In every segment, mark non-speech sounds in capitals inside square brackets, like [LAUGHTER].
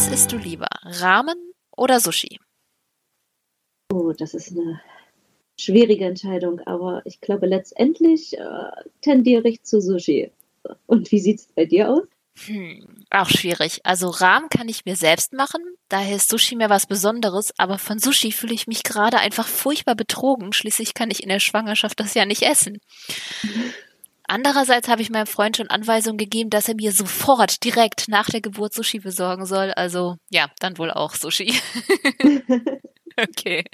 Was isst du lieber? Ramen oder Sushi? Oh, das ist eine schwierige Entscheidung, aber ich glaube, letztendlich äh, tendiere ich zu Sushi. Und wie sieht es bei dir aus? Hm, auch schwierig. Also Rahmen kann ich mir selbst machen, daher ist Sushi mir was Besonderes, aber von Sushi fühle ich mich gerade einfach furchtbar betrogen. Schließlich kann ich in der Schwangerschaft das ja nicht essen. Andererseits habe ich meinem Freund schon Anweisungen gegeben, dass er mir sofort direkt nach der Geburt Sushi besorgen soll. Also ja, dann wohl auch Sushi. [LAUGHS] okay.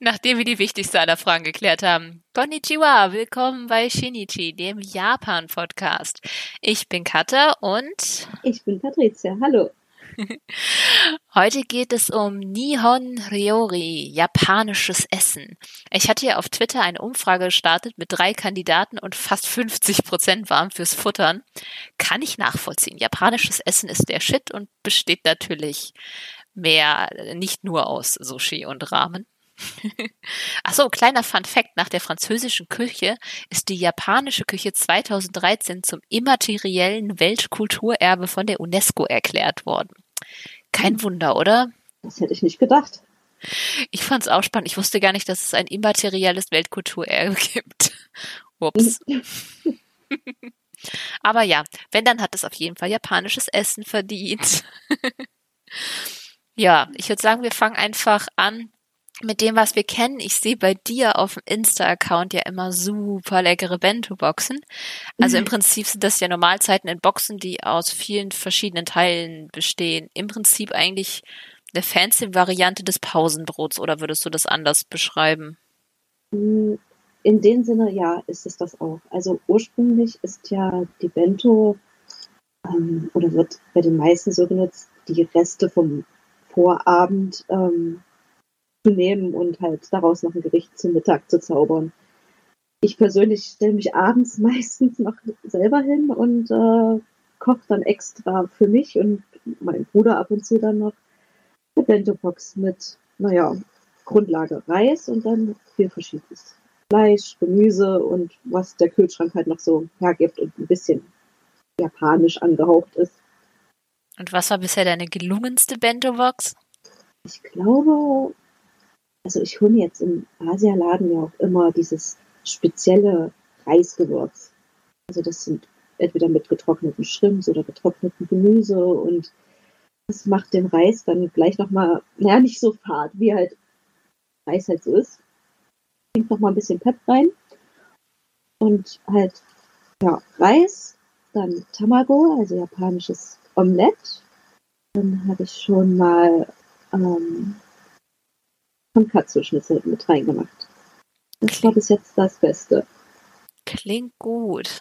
Nachdem wir die wichtigste aller Fragen geklärt haben. Konnichiwa, willkommen bei Shinichi, dem Japan-Podcast. Ich bin Katha und ich bin Patricia. Hallo. [LAUGHS] Heute geht es um Nihon Ryori, japanisches Essen. Ich hatte ja auf Twitter eine Umfrage gestartet mit drei Kandidaten und fast 50 Prozent waren fürs Futtern. Kann ich nachvollziehen. Japanisches Essen ist der Shit und besteht natürlich mehr, nicht nur aus Sushi und Ramen. [LAUGHS] Achso, kleiner Fun Fact. Nach der französischen Küche ist die japanische Küche 2013 zum immateriellen Weltkulturerbe von der UNESCO erklärt worden. Kein Wunder, oder? Das hätte ich nicht gedacht. Ich fand es auch spannend. Ich wusste gar nicht, dass es ein immaterielles Weltkulturerbe [LAUGHS] gibt. Ups. [LAUGHS] Aber ja, wenn, dann hat es auf jeden Fall japanisches Essen verdient. [LAUGHS] ja, ich würde sagen, wir fangen einfach an mit dem, was wir kennen. Ich sehe bei dir auf dem Insta-Account ja immer super leckere Bento-Boxen. Also im mhm. Prinzip sind das ja Normalzeiten in Boxen, die aus vielen verschiedenen Teilen bestehen. Im Prinzip eigentlich eine fancy Variante des Pausenbrots oder würdest du das anders beschreiben? Mm, in dem Sinne, ja, ist es das auch. Also ursprünglich ist ja die Bento ähm, oder wird bei den meisten so genutzt, die Reste vom Vorabend ähm, zu nehmen und halt daraus noch ein Gericht zum Mittag zu zaubern. Ich persönlich stelle mich abends [LAUGHS] meistens noch selber hin und äh, koche dann extra für mich und meinen Bruder ab und zu dann noch eine Bento-Box mit, naja, Grundlage Reis und dann viel verschiedenes. Fleisch, Gemüse und was der Kühlschrank halt noch so hergibt und ein bisschen japanisch angehaucht ist. Und was war bisher deine gelungenste Bento-Box? Ich glaube, also ich hole mir jetzt im Asialaden ja auch immer dieses spezielle Reisgewürz. Also das sind entweder mit getrockneten Shrimps oder getrockneten Gemüse und das macht den Reis dann gleich nochmal, naja, nicht so fad, wie halt Reis halt so ist. Bringt nochmal ein bisschen Pep rein und halt, ja, Reis, dann Tamago, also japanisches Omelette. Dann habe ich schon mal ähm, Tonkatsu-Schnitzel mit reingemacht. Das war bis jetzt das Beste. Klingt gut.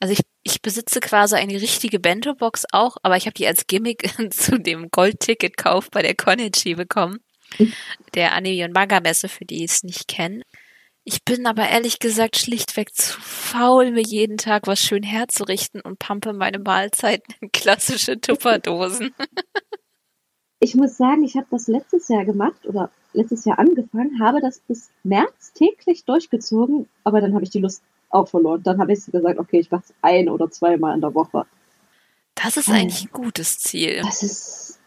Also ich, ich besitze quasi eine richtige Bento-Box auch, aber ich habe die als Gimmick [LAUGHS] zu dem Gold-Ticket-Kauf bei der Konichi bekommen. Der Anime- und Manga-Messe, für die es nicht kennen. Ich bin aber ehrlich gesagt schlichtweg zu faul, mir jeden Tag was schön herzurichten und pampe meine Mahlzeiten in klassische Tupperdosen. [LAUGHS] ich muss sagen, ich habe das letztes Jahr gemacht oder letztes Jahr angefangen, habe das bis März täglich durchgezogen, aber dann habe ich die Lust auch verloren. Dann habe ich gesagt, okay, ich mache es ein oder zweimal in der Woche. Das ist eigentlich ein gutes Ziel. Das ist,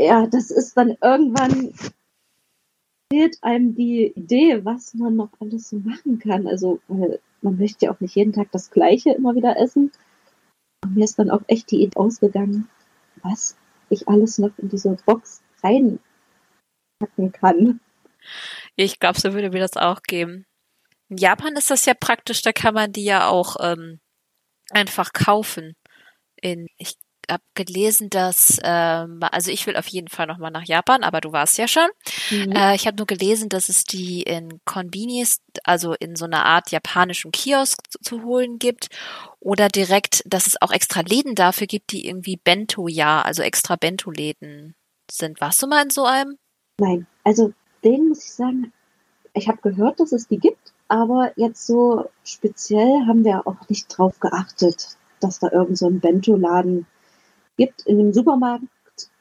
ja, das ist dann irgendwann fehlt einem die Idee, was man noch alles so machen kann. Also, weil man möchte ja auch nicht jeden Tag das Gleiche immer wieder essen. Und mir ist dann auch echt die Idee ausgegangen, was ich alles noch in diese Box reinpacken kann. Ich glaube, so würde mir das auch geben. In Japan ist das ja praktisch, da kann man die ja auch ähm, einfach kaufen. In, ich habe gelesen, dass, ähm, also ich will auf jeden Fall nochmal nach Japan, aber du warst ja schon. Mhm. Äh, ich habe nur gelesen, dass es die in Konbinis, also in so einer Art japanischem Kiosk zu, zu, holen gibt oder direkt, dass es auch extra Läden dafür gibt, die irgendwie Bento ja, also extra Bento-Läden sind. Warst du mal in so einem? Nein, also den muss ich sagen, ich habe gehört, dass es die gibt, aber jetzt so speziell haben wir auch nicht drauf geachtet, dass da irgend so ein Bento-Laden gibt in dem Supermarkt,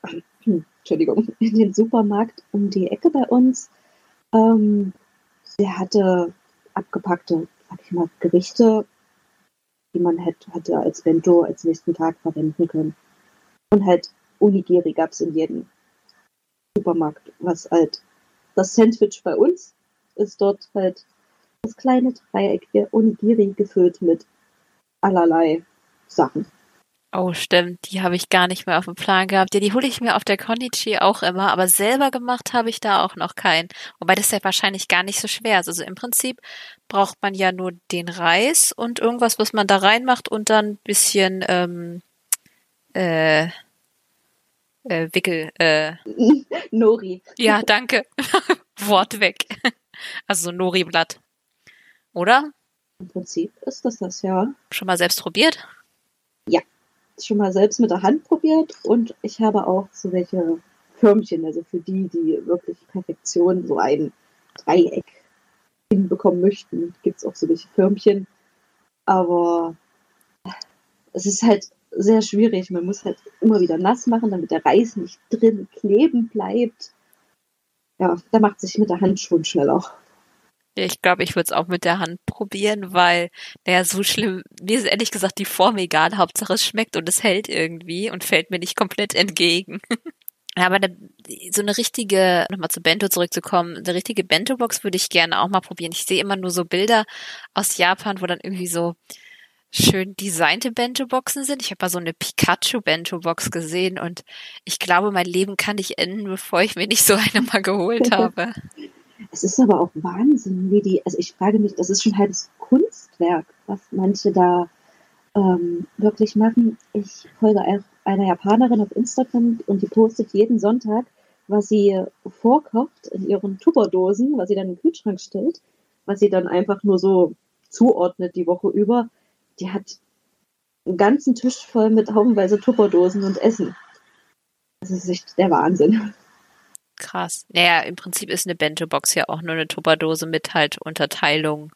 [CLEARS THROAT] Entschuldigung, in dem Supermarkt um die Ecke bei uns, ähm, der hatte abgepackte, sag ich mal, Gerichte, die man hätte, hätte als Bento als nächsten Tag verwenden können. Und halt Onigiri gab es in jedem Supermarkt, was halt das Sandwich bei uns ist dort halt das kleine Dreieck der Onigiri gefüllt mit allerlei Sachen. Oh, stimmt. Die habe ich gar nicht mehr auf dem Plan gehabt. Ja, die hole ich mir auf der Konichi auch immer, aber selber gemacht habe ich da auch noch keinen. Wobei das ja wahrscheinlich gar nicht so schwer ist. Also im Prinzip braucht man ja nur den Reis und irgendwas, was man da reinmacht und dann ein bisschen ähm, äh, äh, Wickel. Äh. [LAUGHS] Nori. Ja, danke. [LAUGHS] Wort weg. [LAUGHS] Also so Nori-Blatt. Oder? Im Prinzip ist das das, ja. Schon mal selbst probiert? Ja, schon mal selbst mit der Hand probiert und ich habe auch so welche Förmchen, also für die, die wirklich Perfektion, so ein Dreieck hinbekommen möchten, gibt es auch so welche Förmchen. Aber es ist halt sehr schwierig. Man muss halt immer wieder nass machen, damit der Reis nicht drin kleben bleibt. Ja, da macht sich mit der Hand schon schneller. Ich glaube, ich würde es auch mit der Hand probieren, weil, naja, so schlimm, mir ist ehrlich gesagt die Form egal, Hauptsache es schmeckt und es hält irgendwie und fällt mir nicht komplett entgegen. [LAUGHS] Aber eine, so eine richtige, nochmal zu Bento zurückzukommen, eine richtige Bento-Box würde ich gerne auch mal probieren. Ich sehe immer nur so Bilder aus Japan, wo dann irgendwie so schön designte Bento-Boxen sind. Ich habe mal so eine Pikachu-Bento-Box gesehen und ich glaube, mein Leben kann nicht enden, bevor ich mir nicht so eine mal geholt [LAUGHS] habe. Es ist aber auch Wahnsinn, wie die, also ich frage mich, das ist schon halbes Kunstwerk, was manche da ähm, wirklich machen. Ich folge einer Japanerin auf Instagram und die postet jeden Sonntag, was sie vorkocht in ihren Tupperdosen, was sie dann in den Kühlschrank stellt, was sie dann einfach nur so zuordnet die Woche über. Die hat einen ganzen Tisch voll mit haufenweise Tupperdosen und Essen. Das ist echt der Wahnsinn. Krass. Naja, im Prinzip ist eine Bento-Box ja auch nur eine Tupperdose mit halt Unterteilung.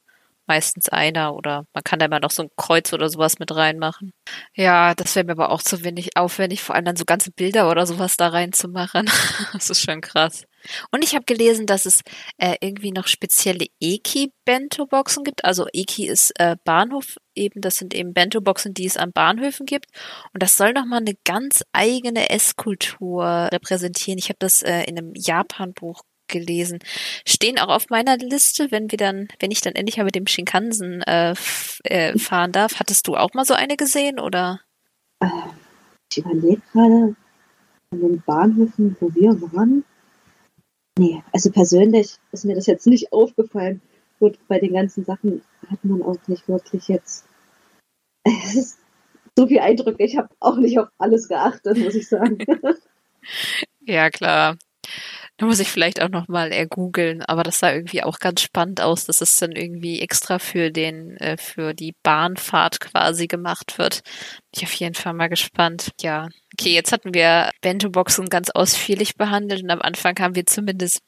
Meistens einer oder man kann da immer noch so ein Kreuz oder sowas mit reinmachen. Ja, das wäre mir aber auch zu wenig aufwendig, vor allem dann so ganze Bilder oder sowas da reinzumachen. [LAUGHS] das ist schon krass. Und ich habe gelesen, dass es äh, irgendwie noch spezielle Eki-Bento-Boxen gibt. Also Eki ist äh, Bahnhof eben, das sind eben Bento-Boxen, die es an Bahnhöfen gibt. Und das soll nochmal eine ganz eigene Esskultur repräsentieren. Ich habe das äh, in einem Japan-Buch gelesen. Stehen auch auf meiner Liste, wenn wir dann, wenn ich dann endlich mal mit dem Shinkansen äh, äh, fahren darf. Hattest du auch mal so eine gesehen oder? Ich überlege gerade an den Bahnhöfen, wo wir waren. Nee, also persönlich ist mir das jetzt nicht aufgefallen. Gut, bei den ganzen Sachen hat man auch nicht wirklich jetzt. Es ist so viel Eindrücke. Ich habe auch nicht auf alles geachtet, muss ich sagen. [LAUGHS] ja, klar. Muss ich vielleicht auch nochmal ergoogeln, aber das sah irgendwie auch ganz spannend aus, dass es dann irgendwie extra für den, äh, für die Bahnfahrt quasi gemacht wird. Bin ich auf jeden Fall mal gespannt. Ja. Okay, jetzt hatten wir Bento-Boxen ganz ausführlich behandelt und am Anfang haben wir zumindest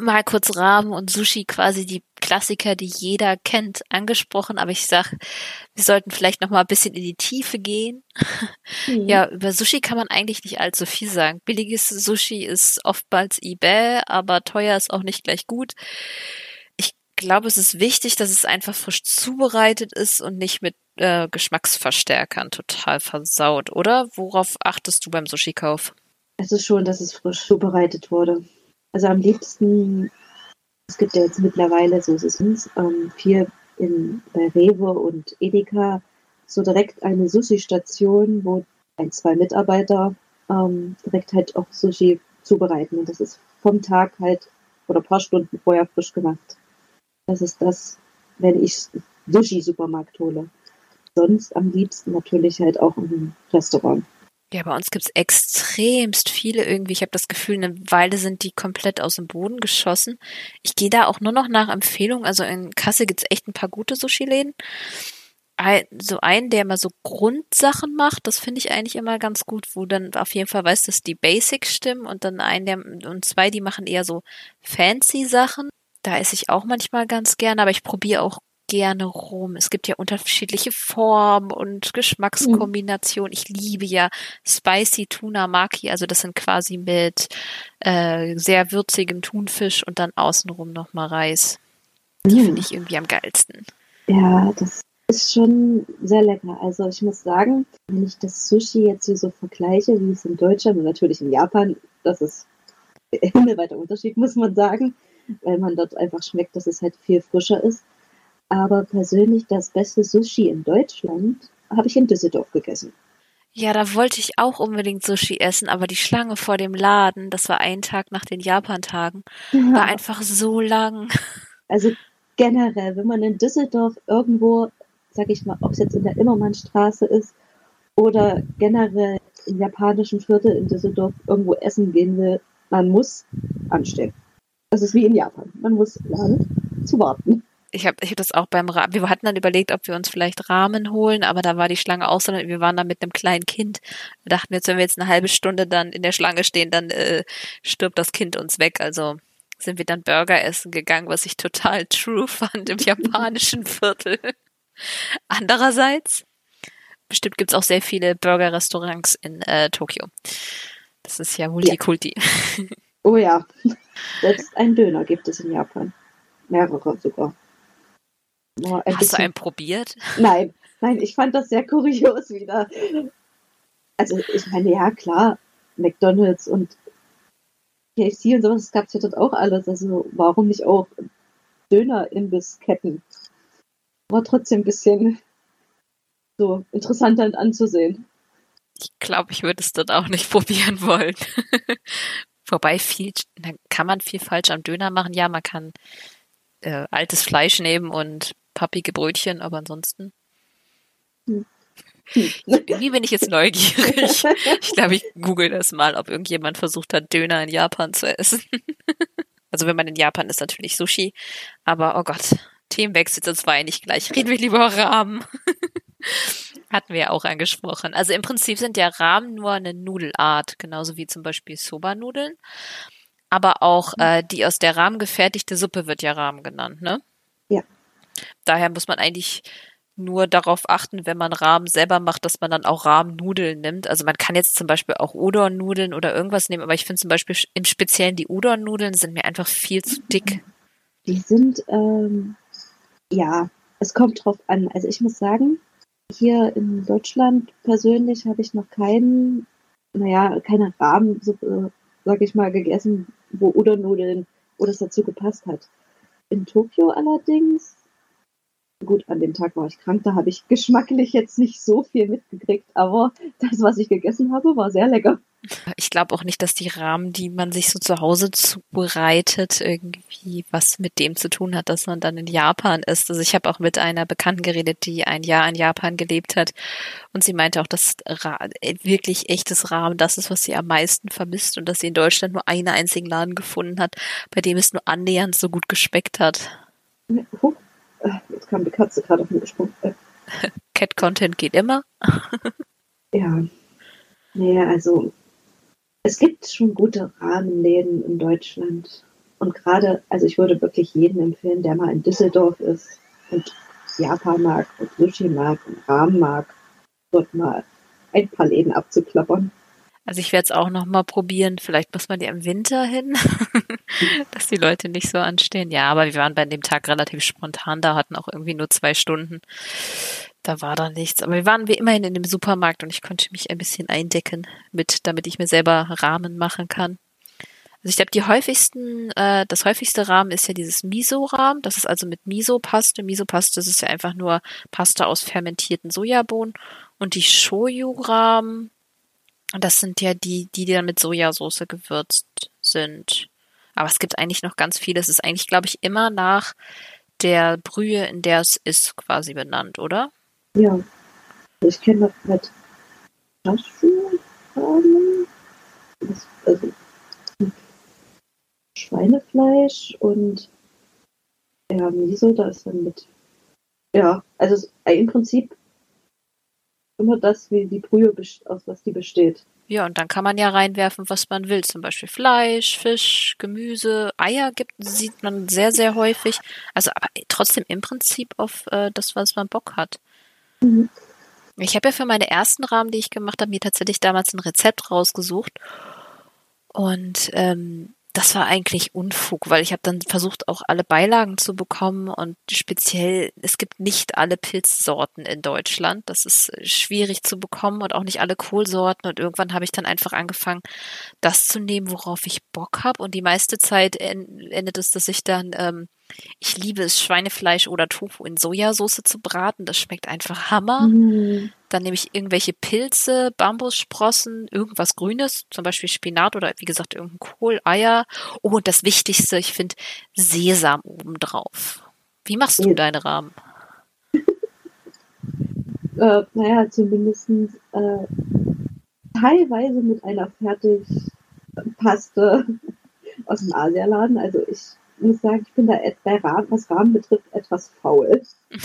mal kurz Ramen und Sushi quasi die Klassiker, die jeder kennt, angesprochen, aber ich sag, wir sollten vielleicht noch mal ein bisschen in die Tiefe gehen. Mhm. Ja, über Sushi kann man eigentlich nicht allzu viel sagen. Billiges Sushi ist oftmals eBay, aber teuer ist auch nicht gleich gut. Ich glaube, es ist wichtig, dass es einfach frisch zubereitet ist und nicht mit äh, Geschmacksverstärkern total versaut, oder? Worauf achtest du beim Sushi-Kauf? Es ist schon, dass es frisch zubereitet wurde. Also am liebsten, es gibt ja jetzt mittlerweile, so ist es uns, ähm, viel in, bei Rewe und Edeka so direkt eine Sushi-Station, wo ein, zwei Mitarbeiter ähm, direkt halt auch Sushi zubereiten. Und das ist vom Tag halt oder ein paar Stunden vorher frisch gemacht. Das ist das, wenn ich Sushi-Supermarkt hole. Sonst am liebsten natürlich halt auch im Restaurant. Ja, bei uns gibt's extremst viele irgendwie. Ich habe das Gefühl, eine Weile sind die komplett aus dem Boden geschossen. Ich gehe da auch nur noch nach Empfehlung. Also in Kasse gibt's echt ein paar gute Sushi-Läden. So einen, der immer so Grundsachen macht, das finde ich eigentlich immer ganz gut, wo dann auf jeden Fall weiß, dass die Basics stimmen und dann einen, der und zwei, die machen eher so fancy Sachen. Da esse ich auch manchmal ganz gerne, aber ich probiere auch gerne rum. Es gibt ja unterschiedliche Formen und Geschmackskombinationen. Ich liebe ja Spicy Tuna Maki, also das sind quasi mit äh, sehr würzigem Thunfisch und dann außenrum nochmal Reis. Die mhm. finde ich irgendwie am geilsten. Ja, das ist schon sehr lecker. Also ich muss sagen, wenn ich das Sushi jetzt hier so vergleiche, wie es in Deutschland und natürlich in Japan, das ist [LAUGHS] himmelweiter Unterschied, muss man sagen, weil man dort einfach schmeckt, dass es halt viel frischer ist. Aber persönlich das beste Sushi in Deutschland habe ich in Düsseldorf gegessen. Ja, da wollte ich auch unbedingt Sushi essen, aber die Schlange vor dem Laden, das war ein Tag nach den Japan-Tagen, ja. war einfach so lang. [LAUGHS] Also generell, wenn man in Düsseldorf irgendwo, sag ich mal, ob es jetzt in der Immermannstraße ist oder generell im japanischen Viertel in Düsseldorf irgendwo essen gehen will, man muss anstehen. Das ist wie in Japan. Man muss lernen zu warten. Ich habe ich hab das auch beim Rahmen. Wir hatten dann überlegt, ob wir uns vielleicht Rahmen holen, aber da war die Schlange auch so. Wir waren da mit einem kleinen Kind. Wir dachten jetzt, wenn wir jetzt eine halbe Stunde dann in der Schlange stehen, dann äh, stirbt das Kind uns weg. Also sind wir dann Burger essen gegangen, was ich total true fand im japanischen [LAUGHS] Viertel. Andererseits, bestimmt gibt's auch sehr viele Burger-Restaurants in äh, Tokio. Das ist ja Multikulti. Ja. Oh ja, [LAUGHS] selbst ein Döner gibt es in Japan. Mehrere sogar. Ein Hast bisschen... du einen probiert? [LAUGHS] Nein, nein, ich fand das sehr kurios wieder. Also ich meine, ja klar, McDonalds und KFC und sowas, das gab es ja dort auch alles. Also warum nicht auch Döner-Imbissketten? War trotzdem ein bisschen so interessant dann anzusehen. Ich glaube, ich würde es dort auch nicht [LAUGHS] probieren wollen. [LAUGHS] Wobei viel, kann man viel falsch am Döner machen. Ja, man kann äh, altes Fleisch nehmen und pappige Brötchen, aber ansonsten. Hm. [LAUGHS] Irgendwie bin ich jetzt neugierig. Ich glaube, ich google das mal, ob irgendjemand versucht hat, Döner in Japan zu essen. [LAUGHS] Also wenn man in Japan ist, natürlich Sushi. Aber oh Gott, Themenwechsel, das war ja nicht gleich. Reden wir lieber Rahmen. [LAUGHS] Hatten wir ja auch angesprochen. Also im Prinzip sind ja Rahmen nur eine Nudelart, genauso wie zum Beispiel Soba-Nudeln. Aber auch äh, die aus der Rahmen gefertigte Suppe wird ja Rahmen genannt, ne? Daher muss man eigentlich nur darauf achten, wenn man Rahmen selber macht, dass man dann auch Rahmennudeln nimmt. Also man kann jetzt zum Beispiel auch Udon-Nudeln oder irgendwas nehmen, aber ich finde zum Beispiel im Speziellen die Udon-Nudeln sind mir einfach viel zu dick. Die sind, ähm, ja, es kommt drauf an. Also ich muss sagen, hier in Deutschland persönlich habe ich noch keinen, naja, keine Rahmensuppe, sag ich mal, gegessen, wo Udon-Nudeln, wo das dazu gepasst hat. In Tokio allerdings Gut, an dem Tag war ich krank, da habe ich geschmacklich jetzt nicht so viel mitgekriegt, aber das, was ich gegessen habe, war sehr lecker. Ich glaube auch nicht, dass die Rahmen, die man sich so zu Hause zubereitet, irgendwie was mit dem zu tun hat, dass man dann in Japan ist. Also ich habe auch mit einer Bekannten geredet, die ein Jahr in Japan gelebt hat und sie meinte auch, dass wirklich echtes Rahmen das ist, was sie am meisten vermisst und dass sie in Deutschland nur einen einzigen Laden gefunden hat, bei dem es nur annähernd so gut geschmeckt hat. Jetzt kam die Katze gerade auf mich gesprungen. Cat-Content geht immer. [LAUGHS] ja. Naja, also es gibt schon gute Rahmenläden in Deutschland. Und gerade, also ich würde wirklich jedem empfehlen, der mal in Düsseldorf ist und Japan mag und Sushi mag und Rahmen mag, dort mal ein paar Läden abzuklappern. Also ich werde es auch noch mal probieren. Vielleicht muss man die im Winter hin, [LAUGHS] dass die Leute nicht so anstehen. Ja, aber wir waren bei dem Tag relativ spontan da, hatten auch irgendwie nur zwei Stunden. Da war da nichts. Aber wir waren wie immerhin in dem Supermarkt und ich konnte mich ein bisschen eindecken mit, damit ich mir selber Rahmen machen kann. Also ich glaube, die häufigsten, äh, das häufigste Rahmen ist ja dieses Miso-Rahmen. Das ist also mit Miso-Paste. Miso-Paste ist ja einfach nur Paste aus fermentierten Sojabohnen. Und die Shoyu-Rahmen, das sind ja die, die dann mit Sojasauce gewürzt sind. Aber es gibt eigentlich noch ganz viele. Es ist eigentlich, glaube ich, immer nach der Brühe, in der es ist, quasi benannt, oder? Ja. Ich kenne das mit Cashew, also Schweinefleisch und ja, Miso, da ist dann mit. Ja, also im Prinzip immer das, wie die Brühe, aus was die besteht. Ja, und dann kann man ja reinwerfen, was man will. Zum Beispiel Fleisch, Fisch, Gemüse, Eier gibt, sieht man sehr, sehr häufig. Also aber trotzdem im Prinzip auf äh, das, was man Bock hat. Mhm. Ich habe ja für meine ersten Rahmen, die ich gemacht habe, mir tatsächlich damals ein Rezept rausgesucht. Und ähm, das war eigentlich Unfug, weil ich habe dann versucht, auch alle Beilagen zu bekommen und speziell, es gibt nicht alle Pilzsorten in Deutschland. Das ist schwierig zu bekommen und auch nicht alle Kohlsorten. Und irgendwann habe ich dann einfach angefangen, das zu nehmen, worauf ich Bock habe. Und die meiste Zeit endet es, dass ich dann ähm, ich liebe es, Schweinefleisch oder Tofu in Sojasauce zu braten. Das schmeckt einfach Hammer. Mhm. Dann nehme ich irgendwelche Pilze, Bambussprossen, irgendwas Grünes, zum Beispiel Spinat oder wie gesagt irgendein Kohl, Eier. Oh, und das Wichtigste, ich finde Sesam obendrauf. Wie machst du ja. deine Rahmen? [LAUGHS] äh, naja, zumindest äh, teilweise mit einer Fertigpaste [LAUGHS] aus dem Asialaden. Also ich muss sagen, ich bin da bei Rahmen, was Rahmen betrifft, etwas faul. [LAUGHS]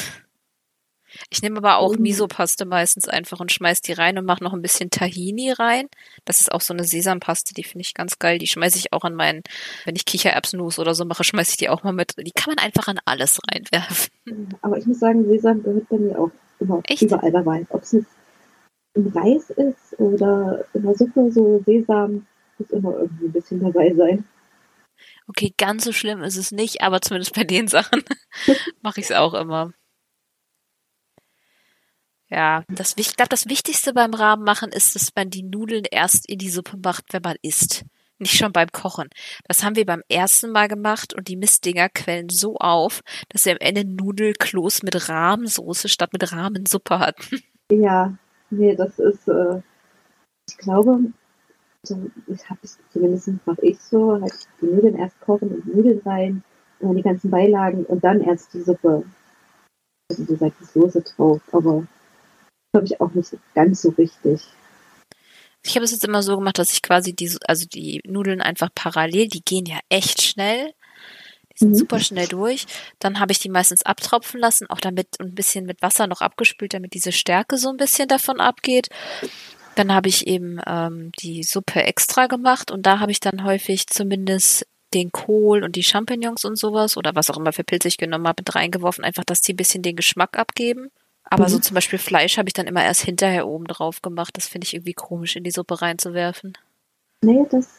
Ich nehme aber auch Miso-Paste meistens einfach und schmeiß die rein und mache noch ein bisschen Tahini rein. Das ist auch so eine Sesampaste, die finde ich ganz geil. Die schmeiße ich auch an meinen, wenn ich Kichererbsenmus oder so mache, schmeiße ich die auch mal mit. Die kann man einfach an alles reinwerfen. Aber ich muss sagen, Sesam gehört bei mir auch immer Echt? überall dabei. Ob es jetzt im Reis ist oder in der Suppe, so Sesam muss immer irgendwie ein bisschen dabei sein. Okay, ganz so schlimm ist es nicht, aber zumindest bei den Sachen [LAUGHS] mache ich es auch immer. Ja, das, ich glaube, das Wichtigste beim Rahmen machen ist, dass man die Nudeln erst in die Suppe macht, wenn man isst. Nicht schon beim Kochen. Das haben wir beim ersten Mal gemacht und die Mistdinger quellen so auf, dass wir am Ende Nudelkloß mit Rahmensoße statt mit Rahmensuppe hatten. [LAUGHS] Ja, nee, das ist, äh, ich glaube, so, ich habe es zumindest mache ich so, halt die Nudeln erst kochen und Nudeln rein und die ganzen Beilagen und dann erst die Suppe. Also du sagst Soße drauf, aber glaube ich auch nicht ganz so richtig. Ich habe es jetzt immer so gemacht, dass ich quasi die, also die Nudeln einfach parallel, die gehen ja echt schnell. Die sind mhm. super schnell durch. Dann habe ich die meistens abtropfen lassen, auch damit ein bisschen mit Wasser noch abgespült, damit diese Stärke so ein bisschen davon abgeht. Dann habe ich eben ähm, die Suppe extra gemacht und da habe ich dann häufig zumindest den Kohl und die Champignons und sowas oder was auch immer für Pilze ich genommen habe, mit reingeworfen, einfach, dass die ein bisschen den Geschmack abgeben. Aber mhm. so zum Beispiel Fleisch habe ich dann immer erst hinterher oben drauf gemacht. Das finde ich irgendwie komisch, in die Suppe reinzuwerfen. Nee, das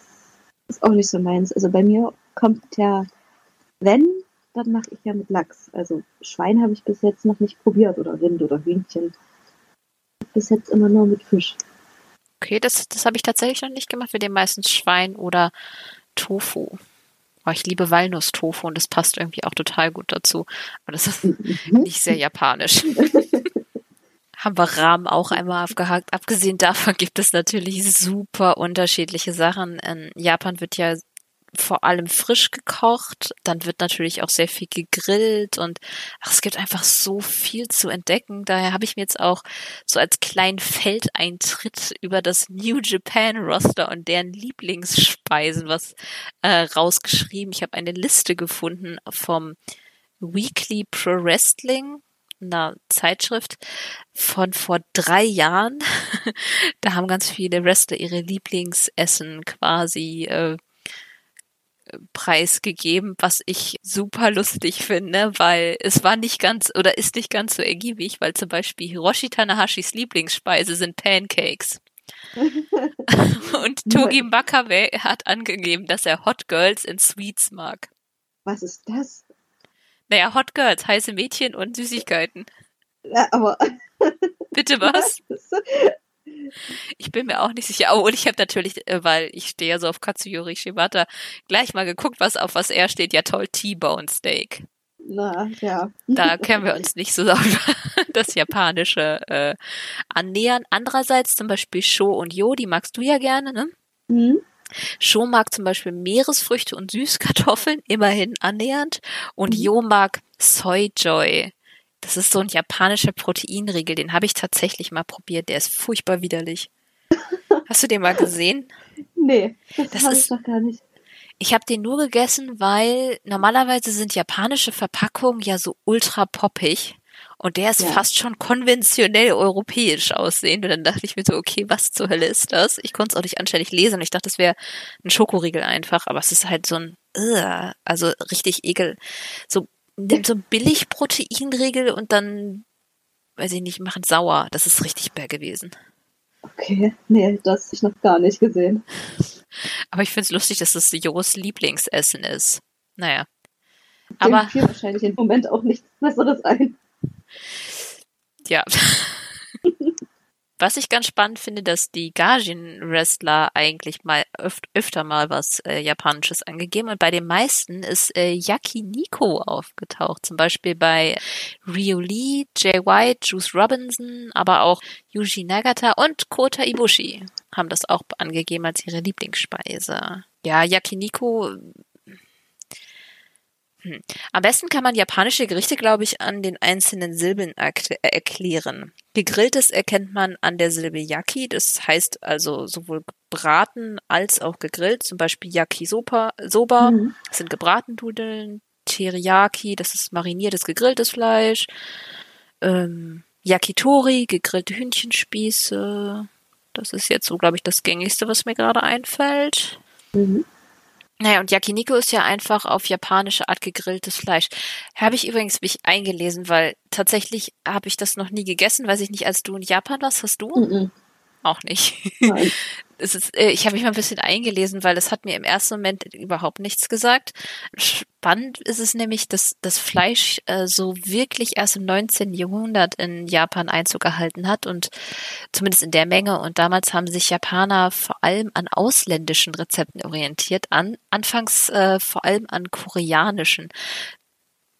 ist auch nicht so meins. Also bei mir kommt ja, wenn, dann mache ich ja mit Lachs. Also Schwein habe ich bis jetzt noch nicht probiert oder Rind oder Hühnchen. Bis jetzt immer nur mit Fisch. Okay, das, das habe ich tatsächlich noch nicht gemacht. Wir nehmen meistens Schwein oder Tofu. Oh, ich liebe Walnuss-Tofu und das passt irgendwie auch total gut dazu. Aber das ist mhm. nicht sehr japanisch. [LAUGHS] Haben wir Rahmen auch einmal abgehakt. Abgesehen davon gibt es natürlich super unterschiedliche Sachen. In Japan wird ja vor allem frisch gekocht. Dann wird natürlich auch sehr viel gegrillt und ach, es gibt einfach so viel zu entdecken. Daher habe ich mir jetzt auch so als kleinen Feldeintritt über das New Japan Roster und deren Lieblingsspeisen was äh, rausgeschrieben. Ich habe eine Liste gefunden vom Weekly Pro Wrestling einer Zeitschrift von vor drei Jahren. [LAUGHS] da haben ganz viele Wrestler ihre Lieblingsessen quasi äh, preisgegeben, was ich super lustig finde, weil es war nicht ganz oder ist nicht ganz so ergiebig, weil zum Beispiel Hiroshi Tanahashis Lieblingsspeise sind Pancakes. [LAUGHS] Und Togi Makabe hat angegeben, dass er Hot Girls in Sweets mag. Was ist das? Naja, Hot Girls, heiße Mädchen und Süßigkeiten. Ja, aber. [LAUGHS] Bitte [LAUGHS] was? Ich bin mir auch nicht sicher. Oh, und ich habe natürlich, äh, weil ich stehe ja so auf Katsuyori Shibata, gleich mal geguckt, was auf was er steht. Ja toll, T-Bone Steak. Na, ja. Da können wir uns nicht so [LAUGHS] das Japanische äh, annähern. Andererseits zum Beispiel Sho und Yo, die magst du ja gerne, ne? Mhm. Sho mag zum Beispiel Meeresfrüchte und Süßkartoffeln, [LAUGHS] immerhin annähernd. Und mhm. Yo mag Soy Joy. Das ist so ein japanischer Proteinriegel, den habe ich tatsächlich mal probiert. Der ist furchtbar widerlich. [LAUGHS] Hast du den mal gesehen? Nee, das, das ich doch gar nicht. Ich habe den nur gegessen, weil normalerweise sind japanische Verpackungen ja so ultra poppig. Und der ist ja. fast schon konventionell europäisch aussehend. Und dann dachte ich mir so, okay, was zur Hölle ist das? Ich konnte es auch nicht anständig lesen. Und ich dachte, es wäre ein Schokoriegel einfach. Aber es ist halt so ein, uh, also richtig ekel. So nimmt so ein Billig-Proteinregel und dann, weiß ich nicht, machen sauer. Das ist richtig bär gewesen. Okay, nee, das habe ich noch gar nicht gesehen. Aber ich finde es lustig, dass es Jos Lieblingsessen ist. Naja. Dem Aber fiel wahrscheinlich im Moment auch nichts Besseres ein. Ja. Was ich ganz spannend finde, dass die Gaijin-Wrestler eigentlich mal öf öfter mal was äh, Japanisches angegeben und bei den meisten ist äh, Yakiniko aufgetaucht. Zum Beispiel bei Ryu Lee, Jay White, Juice Robinson, aber auch Yuji Nagata und Kota Ibushi haben das auch angegeben als ihre Lieblingsspeise. Ja, Yakiniko hm. Am besten kann man japanische Gerichte, glaube ich, an den einzelnen Silben erkl- äh, erklären. Gegrilltes erkennt man an der Silbe Yaki, das heißt also sowohl gebraten als auch gegrillt, zum Beispiel Yakisoba, Soba, Mhm. das sind gebratene Nudeln, Teriyaki, das ist mariniertes gegrilltes Fleisch, ähm, Yakitori, gegrillte Hühnchenspieße, das ist jetzt so, glaube ich, das gängigste, was mir gerade einfällt. Mhm. Naja, und Yakiniko ist ja einfach auf japanische Art gegrilltes Fleisch. Habe ich übrigens mich eingelesen, weil tatsächlich habe ich das noch nie gegessen. Weiß ich nicht, als du in Japan warst, hast du? Mhm. Auch nicht. [LAUGHS] Es ist, äh, ich habe mich mal ein bisschen eingelesen, weil das hat mir im ersten Moment überhaupt nichts gesagt. Spannend ist es nämlich, dass das Fleisch äh, so wirklich erst im 19. Jahrhundert in Japan Einzug erhalten hat und zumindest in der Menge. Und damals haben sich Japaner vor allem an ausländischen Rezepten orientiert, an anfangs äh, vor allem an koreanischen.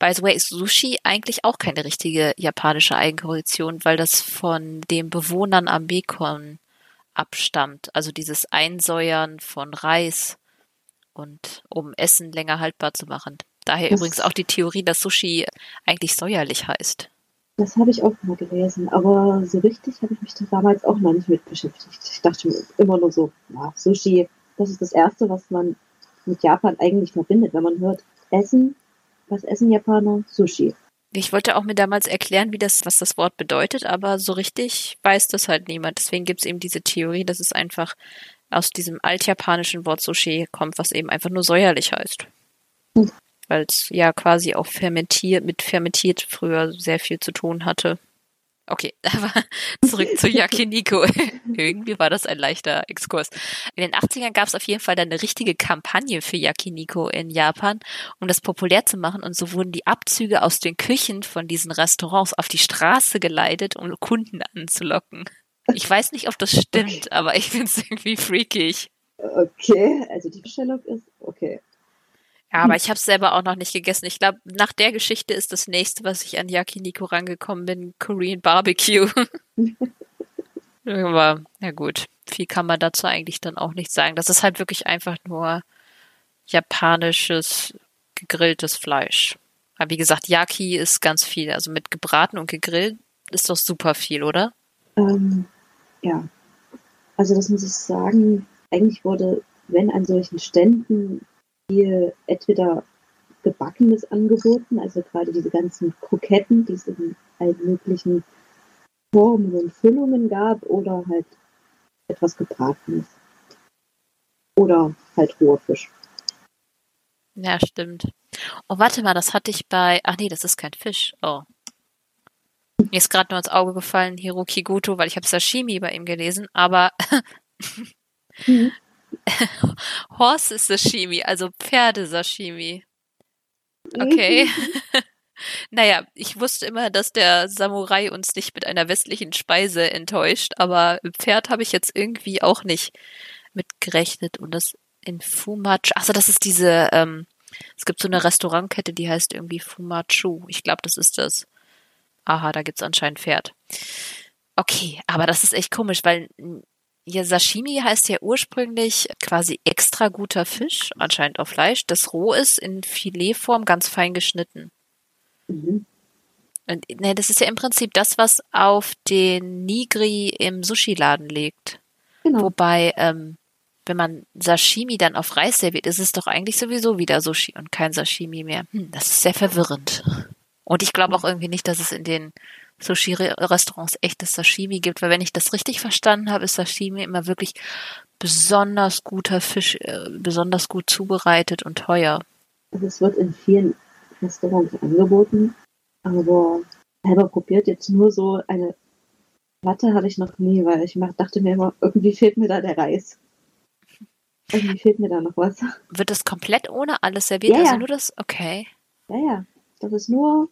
By the way, ist Sushi eigentlich auch keine richtige japanische Eigenkreation, weil das von den Bewohnern am Mekong abstammt. Also dieses Einsäuern von Reis und um Essen länger haltbar zu machen. Daher Das- übrigens auch die Theorie, dass Sushi eigentlich säuerlich heißt. Das habe ich auch mal gelesen, aber so richtig habe ich mich da damals auch noch nicht mit beschäftigt. Ich dachte mir immer nur so, ja, Sushi, das ist das Erste, was man mit Japan eigentlich verbindet, wenn man hört Essen. Was essen Japaner? Sushi. Ich wollte auch mir damals erklären, wie das, was das Wort bedeutet, aber so richtig weiß das halt niemand. Deswegen gibt es eben diese Theorie, dass es einfach aus diesem altjapanischen Wort Sushi kommt, was eben einfach nur säuerlich heißt. Hm. Weil es ja quasi auch fermentiert, mit fermentiert früher sehr viel zu tun hatte. Okay, [LAUGHS] aber zurück zu [LAUGHS] Yakiniko. [LAUGHS] Irgendwie war das ein leichter Exkurs. In den 80ern gab es auf jeden Fall dann eine richtige Kampagne für Yakiniko in Japan, um das populär zu machen. Und so wurden die Abzüge aus den Küchen von diesen Restaurants auf die Straße geleitet, um Kunden anzulocken. Ich weiß nicht, ob das stimmt, aber ich finde es irgendwie freakig. Okay, also die Bestellung ist okay. Ja, aber ich habe es selber auch noch nicht gegessen. Ich glaube, nach der Geschichte ist das nächste, was ich an Yakiniko rangekommen bin, Korean Barbecue. [LAUGHS] aber, na gut, viel kann man dazu eigentlich dann auch nicht sagen. Das ist halt wirklich einfach nur japanisches gegrilltes Fleisch. Aber wie gesagt, Yaki ist ganz viel. Also mit gebraten und gegrillt ist doch super viel, oder? Ähm, ja, also das muss ich sagen, eigentlich wurde, wenn an solchen Ständen viel entweder gebackenes angeboten, also gerade diese ganzen Kroketten, die es in allen möglichen Formen und Füllungen gab, oder halt etwas gebratenes. Oder halt roher Fisch. Ja, stimmt. Oh, warte mal, das hatte ich bei. Ach nee, das ist kein Fisch. Oh. Mir ist gerade nur ins Auge gefallen, Hiroki Goto, weil ich habe Sashimi bei ihm gelesen, aber Mhm. [LAUGHS] [LAUGHS] Horse Sashimi, also Pferdesashimi. Okay. [LAUGHS] naja, ich wusste immer, dass der Samurai uns nicht mit einer westlichen Speise enttäuscht, aber Pferd habe ich jetzt irgendwie auch nicht mitgerechnet. Und das in Fumachu, achso, das ist diese, ähm, es gibt so eine Restaurantkette, die heißt irgendwie Fumachu. Ich glaube, das ist das. Aha, da gibt's anscheinend Pferd. Okay, aber das ist echt komisch, weil ja, Sashimi heißt ja ursprünglich quasi extra guter Fisch, anscheinend auch Fleisch, das roh ist, in Filetform ganz fein geschnitten. Mhm. Und ne, das ist ja im Prinzip das, was auf den Nigri im Sushi-Laden liegt. Genau. Wobei, ähm, wenn man Sashimi dann auf Reis serviert, ist es doch eigentlich sowieso wieder Sushi und kein Sashimi mehr. Hm, das ist sehr verwirrend. Und ich glaube auch irgendwie nicht, dass es in den Sushi-Restaurants echtes Sashimi gibt, weil wenn ich das richtig verstanden habe, ist Sashimi immer wirklich besonders guter Fisch, äh, besonders gut zubereitet und teuer. Also es wird in vielen Restaurants angeboten, aber selber probiert jetzt nur so eine Platte habe ich noch nie, weil ich dachte mir immer, irgendwie fehlt mir da der Reis. Irgendwie fehlt mir da noch was. Wird das komplett ohne alles serviert? Ja, also ja. nur das, okay. Ja, ja. Das ist nur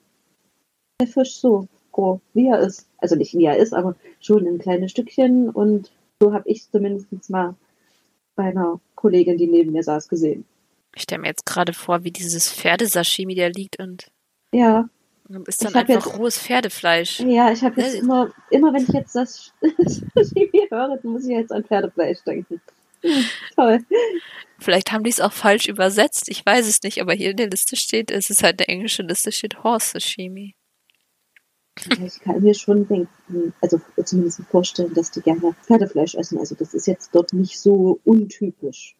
der Fisch so grob, wie er ist. Also nicht wie er ist, aber schon in kleine Stückchen. Und so habe ich es zumindest mal bei einer Kollegin, die neben mir saß, gesehen. Ich stelle mir jetzt gerade vor, wie dieses Pferdesashimi da liegt und Ja, ist dann einfach jetzt- rohes Pferdefleisch. ja, ich habe jetzt Ja. immer, immer wenn ich jetzt das Sashimi [LAUGHS] höre, dann muss ich jetzt an Pferdefleisch denken. [LAUGHS] Toll. Vielleicht haben die es auch falsch übersetzt. Ich weiß es nicht, aber hier in der Liste steht, es ist halt eine englische Liste, steht Horse Sashimi. Ja, Ich kann mir schon denken, also zumindest vorstellen, dass die gerne Pferdefleisch essen. Also das ist jetzt dort nicht so untypisch.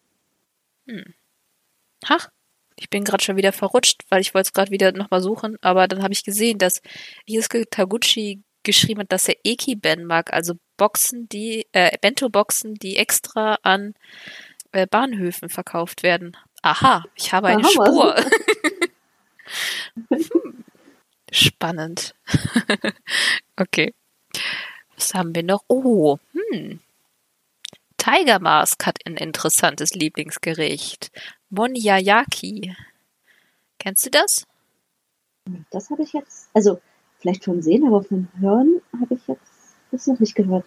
Ach, ich bin gerade schon wieder verrutscht, weil ich wollte es gerade wieder nochmal suchen, aber dann habe ich gesehen, dass Yusuke Taguchi geschrieben hat, dass er Eki-Ben mag, also Boxen, die, äh, Bento-Boxen, die extra an äh, Bahnhöfen verkauft werden. Aha, ich habe eine wir's. Spur. [LAUGHS] Spannend. [LAUGHS] okay. Was haben wir noch? Oh, hm. Tiger Mask hat ein interessantes Lieblingsgericht. Monyayaki. Kennst du das? Das habe ich jetzt, also vielleicht vom Sehen, aber vom Hören habe ich jetzt das noch nicht gehört.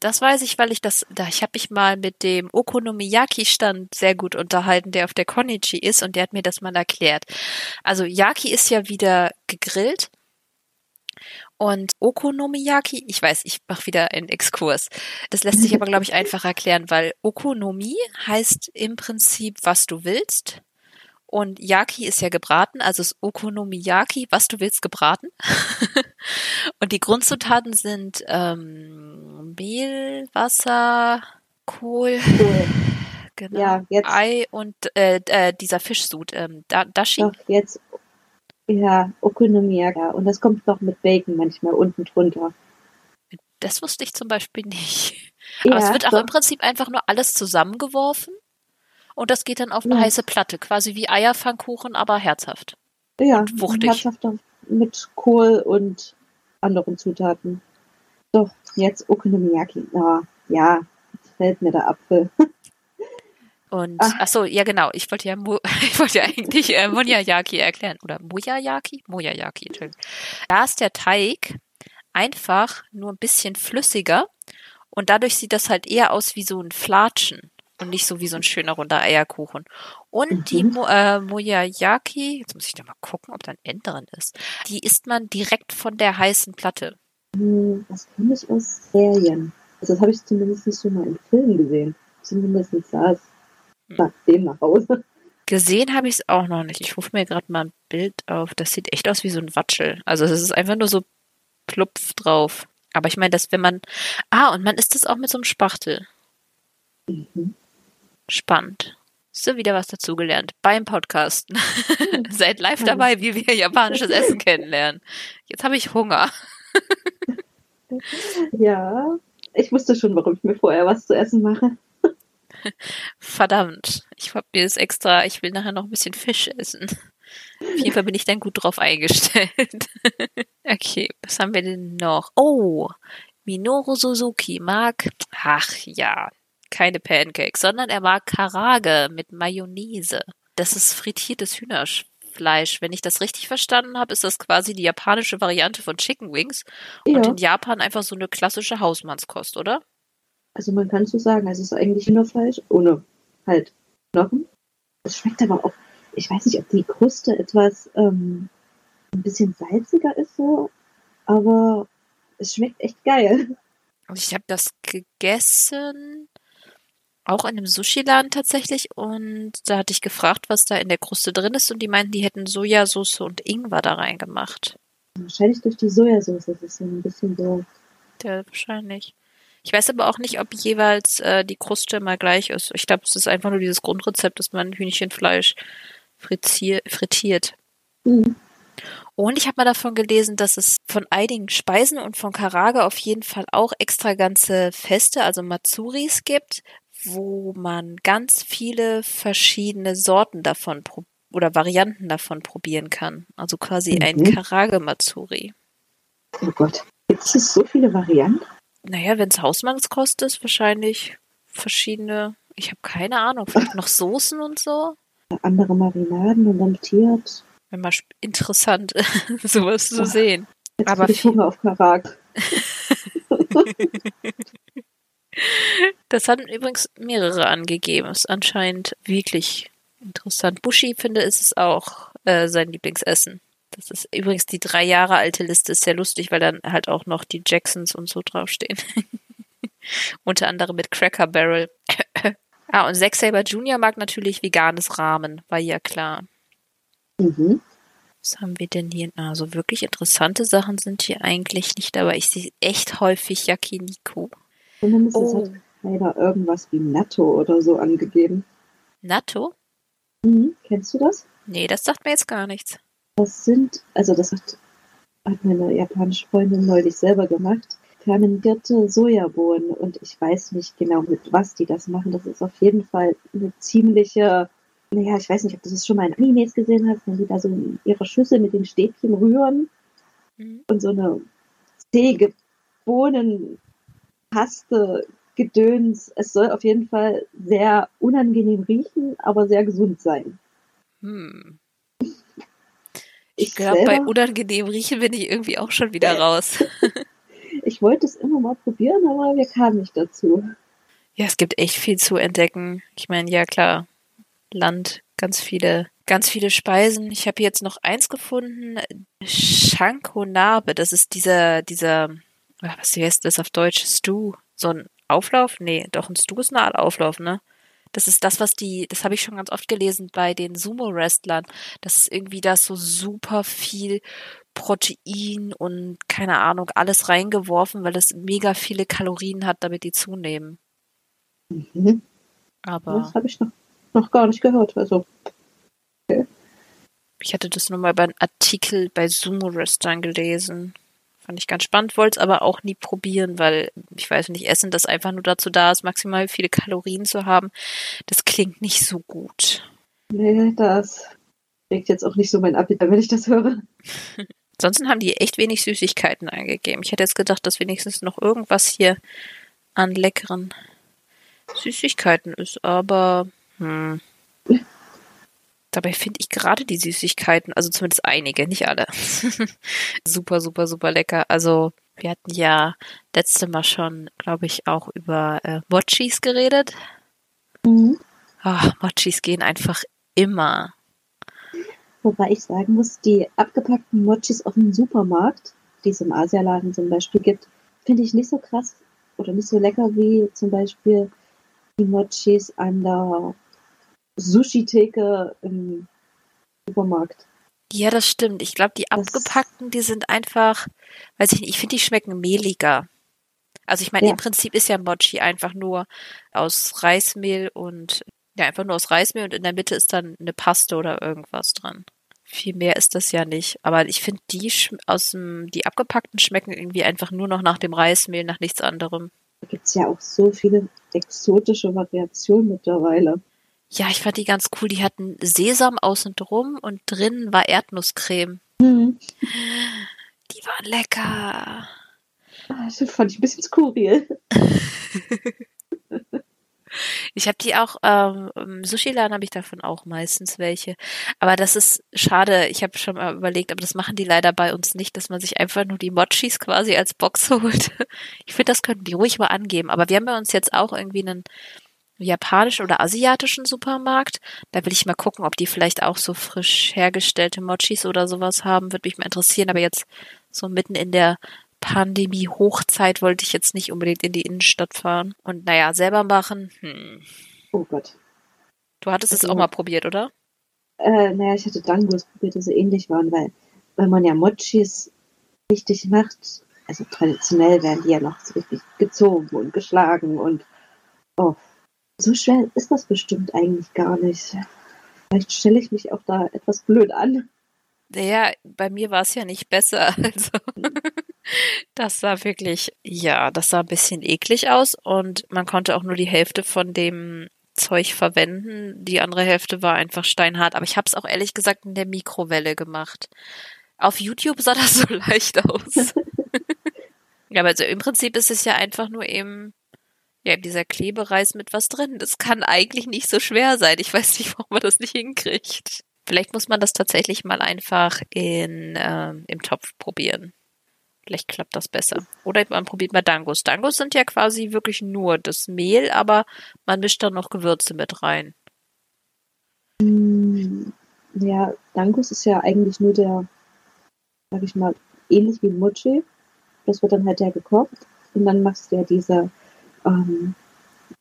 Das weiß ich, weil ich das, da ich habe mich mal mit dem Okonomiyaki-Stand sehr gut unterhalten, der auf der Konichi ist und der hat mir das mal erklärt. Also Yaki ist ja wieder gegrillt und Okonomiyaki, ich weiß, ich mache wieder einen Exkurs. Das lässt sich aber, glaube ich, einfach erklären, weil Okonomi heißt im Prinzip, was du willst. Und Yaki ist ja gebraten, also ist Okonomiyaki, was du willst, gebraten. [LAUGHS] und die Grundzutaten sind ähm, Mehl, Wasser, Kohl, Cool. [LAUGHS] genau, Ja, jetzt, Ei und äh, äh, dieser Fischsud, ähm, da, Dashi. doch, jetzt, ja, Okonomiyaki. Und das kommt noch mit Bacon manchmal unten drunter. Das wusste ich zum Beispiel nicht. Aber es wird auch doch. im Prinzip einfach nur alles zusammengeworfen und das geht dann auf eine Ja. heiße Platte, quasi wie Eierpfannkuchen, aber herzhaft. Ja, Und wuchtig. herzhafter mit Kohl und anderen Zutaten. Doch, jetzt Okonomiyaki. Ah, ja, jetzt fällt mir der Apfel. [LAUGHS] Und Ach. ach so, ja genau, ich wollte ja Mo, [LAUGHS] ich wollte ja eigentlich äh, Monyayaki erklären oder Muyayaki, Muyayaki. Entschuldigung. Da ist der Teig einfach nur ein bisschen flüssiger und dadurch sieht das halt eher aus wie so ein Flatschen und nicht so wie so ein schöner runder Eierkuchen. Und die Mhm. Mo, äh, Muyayaki, jetzt muss ich da mal gucken, ob da ein N drin ist. Die isst man direkt von der heißen Platte. Hm, Das kenne ich aus Serien. Also das habe ich zumindest schon mal im Film gesehen. Zumindest saß Hm. nach dem nach Hause. Gesehen habe ich es auch noch nicht. Ich rufe mir gerade mal ein Bild auf. Das sieht echt aus wie so ein Watschel. Also es ist einfach nur so plupf drauf. Aber ich meine, dass wenn man. Ah, und man isst es auch mit so einem Spachtel. Mhm. Spannend. So wieder was dazugelernt beim Podcasten. [LAUGHS] Seid live dabei, wie wir japanisches Essen kennenlernen. Jetzt habe ich Hunger. Ja, ich wusste schon, warum ich mir vorher was zu essen mache. Verdammt. Ich hab mir das extra, ich will nachher noch ein bisschen Fisch essen. Auf jeden Fall bin ich dann gut drauf eingestellt. [LAUGHS] okay, was haben wir denn noch? Oh, Minoru Suzuki mag, ach ja, keine Pancakes, sondern er mag Karage mit Mayonnaise. Das ist frittiertes Hühnerfleisch. Wenn ich das richtig verstanden habe, ist das quasi die japanische Variante von Chicken Wings Ja, und in Japan einfach so eine klassische Hausmannskost, oder? also man kann so sagen, es ist eigentlich Hühnerfleisch ohne halt Knochen. Es schmeckt aber auch, ich weiß nicht, ob die Kruste etwas ähm, ein bisschen salziger ist so, aber es schmeckt echt geil. Ich habe das gegessen, auch in einem Sushi-Laden tatsächlich. Und da hatte ich gefragt, was da in der Kruste drin ist. Und die meinten, die hätten Sojasauce und Ingwer da reingemacht. Wahrscheinlich durch die Sojasauce. Das ist so ein bisschen so. Ja, wahrscheinlich. Ich weiß aber auch nicht, ob jeweils äh, die Kruste mal gleich ist. Ich glaube, es ist einfach nur dieses Grundrezept, dass man Hühnchenfleisch fritzier frittiert. Mhm. Und ich habe mal davon gelesen, dass es von einigen Speisen und von Karage auf jeden Fall auch extra ganze Feste, also Matsuris gibt, wo man ganz viele verschiedene Sorten davon oder Varianten davon probieren kann. Also quasi ein Mhm. Karage Matsuri. Oh Gott. Gibt es so viele Varianten? Naja, wenn es Hausmannskost ist, wahrscheinlich verschiedene Ich habe keine Ahnung. Vielleicht noch Soßen und so? Andere Marinaden und dann tiert. Wäre mal interessant, [LAUGHS] sowas zu sehen. Jetzt Aber ich Hunger auf Karak. [LAUGHS] [LAUGHS] das hatten übrigens mehrere angegeben. Ist anscheinend wirklich interessant. Bushi finde, ist es auch äh, sein Lieblingsessen. Das ist übrigens die drei Jahre alte Liste, ist sehr lustig, weil dann halt auch noch die Jacksons und so draufstehen. [LAUGHS] Unter anderem mit Cracker Barrel. [COUGHS] ah, und Zack Saber Jr. mag natürlich veganes Rahmen, war ja klar. Mhm. Was haben wir denn hier? Also wirklich interessante Sachen sind hier eigentlich nicht dabei. Ich sehe echt häufig Yakiniku. Oh. Leider irgendwas wie Natto oder so angegeben. Natto? Mhm. Kennst du das? Nee, das sagt mir jetzt gar nichts. Das sind, also das hat, hat meine japanische Freundin neulich selber gemacht fermentierte Sojabohnen und ich weiß nicht genau, mit was die das machen. Das ist auf jeden Fall eine ziemliche, naja, ich weiß nicht, ob du das schon mal in Animes gesehen hast, wenn die da so in ihrer Schüssel mit den Stäbchen rühren mhm. und so eine zähige Bohnenpaste Gedöns. Es soll auf jeden Fall sehr unangenehm riechen, aber sehr gesund sein. Hm. Ich, ich glaube, bei unangenehm riechen bin ich irgendwie auch schon wieder raus. [LAUGHS] Ich wollte es immer mal probieren, aber wir kamen nicht dazu. Ja, es gibt echt viel zu entdecken. Ich meine, ja klar, Land, ganz viele, ganz viele Speisen. Ich habe jetzt noch eins gefunden, Shankonabe. Das ist dieser, dieser, ah, was heißt das auf Deutsch? Stew. So ein Auflauf? Nee, doch ein Stew ist eine Art Auflauf, ne? Das ist das, was die, das habe ich schon ganz oft gelesen bei den Sumo-Wrestlern. Das ist irgendwie da so super viel Protein und keine Ahnung, alles reingeworfen, weil es mega viele Kalorien hat, damit die zunehmen. Mhm. Aber. Das habe ich noch, noch gar nicht gehört. Also. Okay. Ich hatte das nur mal bei einem Artikel bei Sumo Wrestlern gelesen. Fand ich ganz spannend, wollte es aber auch nie probieren, weil ich weiß nicht, Essen, das einfach nur dazu da ist, maximal viele Kalorien zu haben, das klingt nicht so gut. Nee, das regt jetzt auch nicht so mein Appetit, wenn ich das höre. [LAUGHS] Ansonsten haben die echt wenig Süßigkeiten eingegeben. Ich hätte jetzt gedacht, dass wenigstens noch irgendwas hier an leckeren Süßigkeiten ist, aber hm. [LAUGHS] Dabei finde ich gerade die Süßigkeiten, also zumindest einige, nicht alle, [LAUGHS] super, super, super lecker. Also wir hatten ja letzte Mal schon, glaube ich, auch über äh, Mochis geredet. Mhm. Oh, Mochis gehen einfach immer. Wobei ich sagen muss, die abgepackten Mochis auf dem Supermarkt, die es im Asialaden zum Beispiel gibt, finde ich nicht so krass oder nicht so lecker wie zum Beispiel die Mochis an der Sushi-Theke im Supermarkt. Ja, das stimmt. Ich glaube, die abgepackten, die sind einfach, weiß ich nicht, ich finde, die schmecken mehliger. Also ich meine, ja. im Prinzip ist ja Mochi einfach nur aus Reismehl und ja, einfach nur aus Reismehl und in der Mitte ist dann eine Paste oder irgendwas dran. Viel mehr ist das ja nicht. Aber ich finde, die aus dem, die abgepackten schmecken irgendwie einfach nur noch nach dem Reismehl, nach nichts anderem. Da gibt es ja auch so viele exotische Variationen mittlerweile. Ja, ich fand die ganz cool. Die hatten Sesam außen drum und drinnen war Erdnusscreme. Mhm. Die waren lecker. Das fand ich ein bisschen skurril. [LAUGHS] Ich habe die auch, ähm, im Sushi-Laden habe ich davon auch meistens welche. Aber das ist schade, ich habe schon mal überlegt, aber das machen die leider bei uns nicht, dass man sich einfach nur die Mochis quasi als Box [LAUGHS] holt. Ich finde, das könnten die ruhig mal angeben. Aber wir haben bei uns jetzt auch irgendwie einen japanischen oder asiatischen Supermarkt. Da will ich mal gucken, ob die vielleicht auch so frisch hergestellte Mochis oder sowas haben. Würde mich mal interessieren. Aber jetzt so mitten in der Pandemie-Hochzeit wollte ich jetzt nicht unbedingt in die Innenstadt fahren. Und naja, selber machen, hm. Oh Gott. Du hattest also, es auch mal probiert, oder? Äh, naja, ich hatte Dangos probiert, die so ähnlich waren, weil, wenn man ja Mochis richtig macht, also traditionell werden die ja noch so richtig gezogen und geschlagen und oh, so schwer ist das bestimmt eigentlich gar nicht. Vielleicht stelle ich mich auch da etwas blöd an. Naja, bei mir war es ja nicht besser. [LAUGHS] Also das sah wirklich, ja, das sah ein bisschen eklig aus und man konnte auch nur die Hälfte von dem Zeug verwenden. Die andere Hälfte war einfach steinhart. Aber ich habe es auch ehrlich gesagt in der Mikrowelle gemacht. Auf YouTube sah das so [LAUGHS] leicht aus. [LAUGHS] ja, aber also im Prinzip ist es ja einfach nur eben Ja, dieser Klebereis mit was drin. Das kann eigentlich nicht so schwer sein. Ich weiß nicht, [LAUGHS] warum man das nicht hinkriegt. Vielleicht muss man das tatsächlich mal einfach in, ähm, im Topf probieren. Vielleicht klappt das besser. Oder man probiert mal Dangos. Dangos sind ja quasi wirklich nur das Mehl, aber man mischt dann noch Gewürze mit rein. Mm, ja, Dangos ist ja eigentlich nur der, sag ich mal, ähnlich wie Mochi. Das wird dann halt ja gekocht. Und dann machst du ja diese ähm,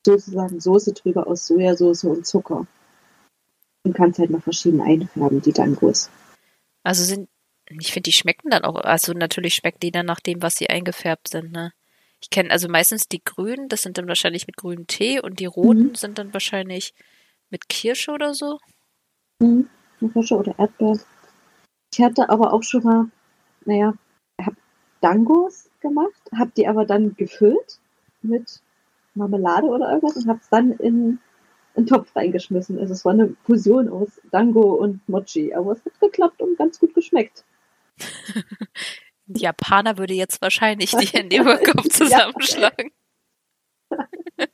sozusagen Soße drüber aus Sojasauce und Zucker. Und kannst halt noch verschieden einfärben, die Dangos. Also sind, ich finde, die schmecken dann auch, also natürlich schmecken die dann nach dem, was sie eingefärbt sind, ne? Ich kenne also meistens die grünen, das sind dann wahrscheinlich mit grünem Tee und die roten mhm. sind dann wahrscheinlich mit Kirsche oder so. Mhm, Kirsche oder Erdbeer. Ich hatte aber auch schon mal, naja, habe Dangos gemacht, habe die aber dann gefüllt mit Marmelade oder irgendwas und habe es dann in einen Topf reingeschmissen. Also es war eine Fusion aus Dango und Mochi, aber es hat geklappt und ganz gut geschmeckt. [LAUGHS] Ein Japaner würde jetzt wahrscheinlich die [LAUGHS] Hände über den Kopf zusammenschlagen. [LAUGHS]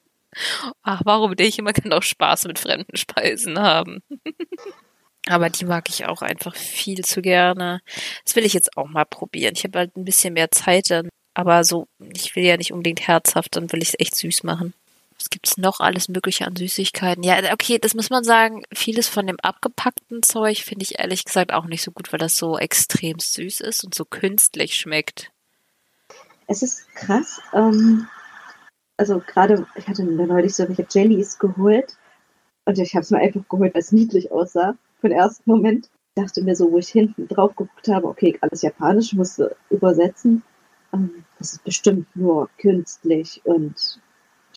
Ach, warum ich immer kann auch Spaß mit fremden Speisen haben. Aber die mag ich auch einfach viel zu gerne. Das will ich jetzt auch mal probieren. Ich habe halt ein bisschen mehr Zeit dann. Aber so, ich will ja nicht unbedingt herzhaft, dann will ich es echt süß machen. Was gibt's noch alles Mögliche an Süßigkeiten? Ja, okay, das muss man sagen. Vieles von dem abgepackten Zeug finde ich ehrlich gesagt auch nicht so gut, weil das so extrem süß ist und so künstlich schmeckt. Es ist krass. Ähm, also gerade, ich hatte neulich so welche Jellies geholt und ich habe es mir einfach geholt, weil es niedlich aussah für den ersten Moment. Dachte mir so, wo ich hinten drauf geguckt habe, okay, alles Japanisch, musste übersetzen. Ähm, das ist bestimmt nur künstlich und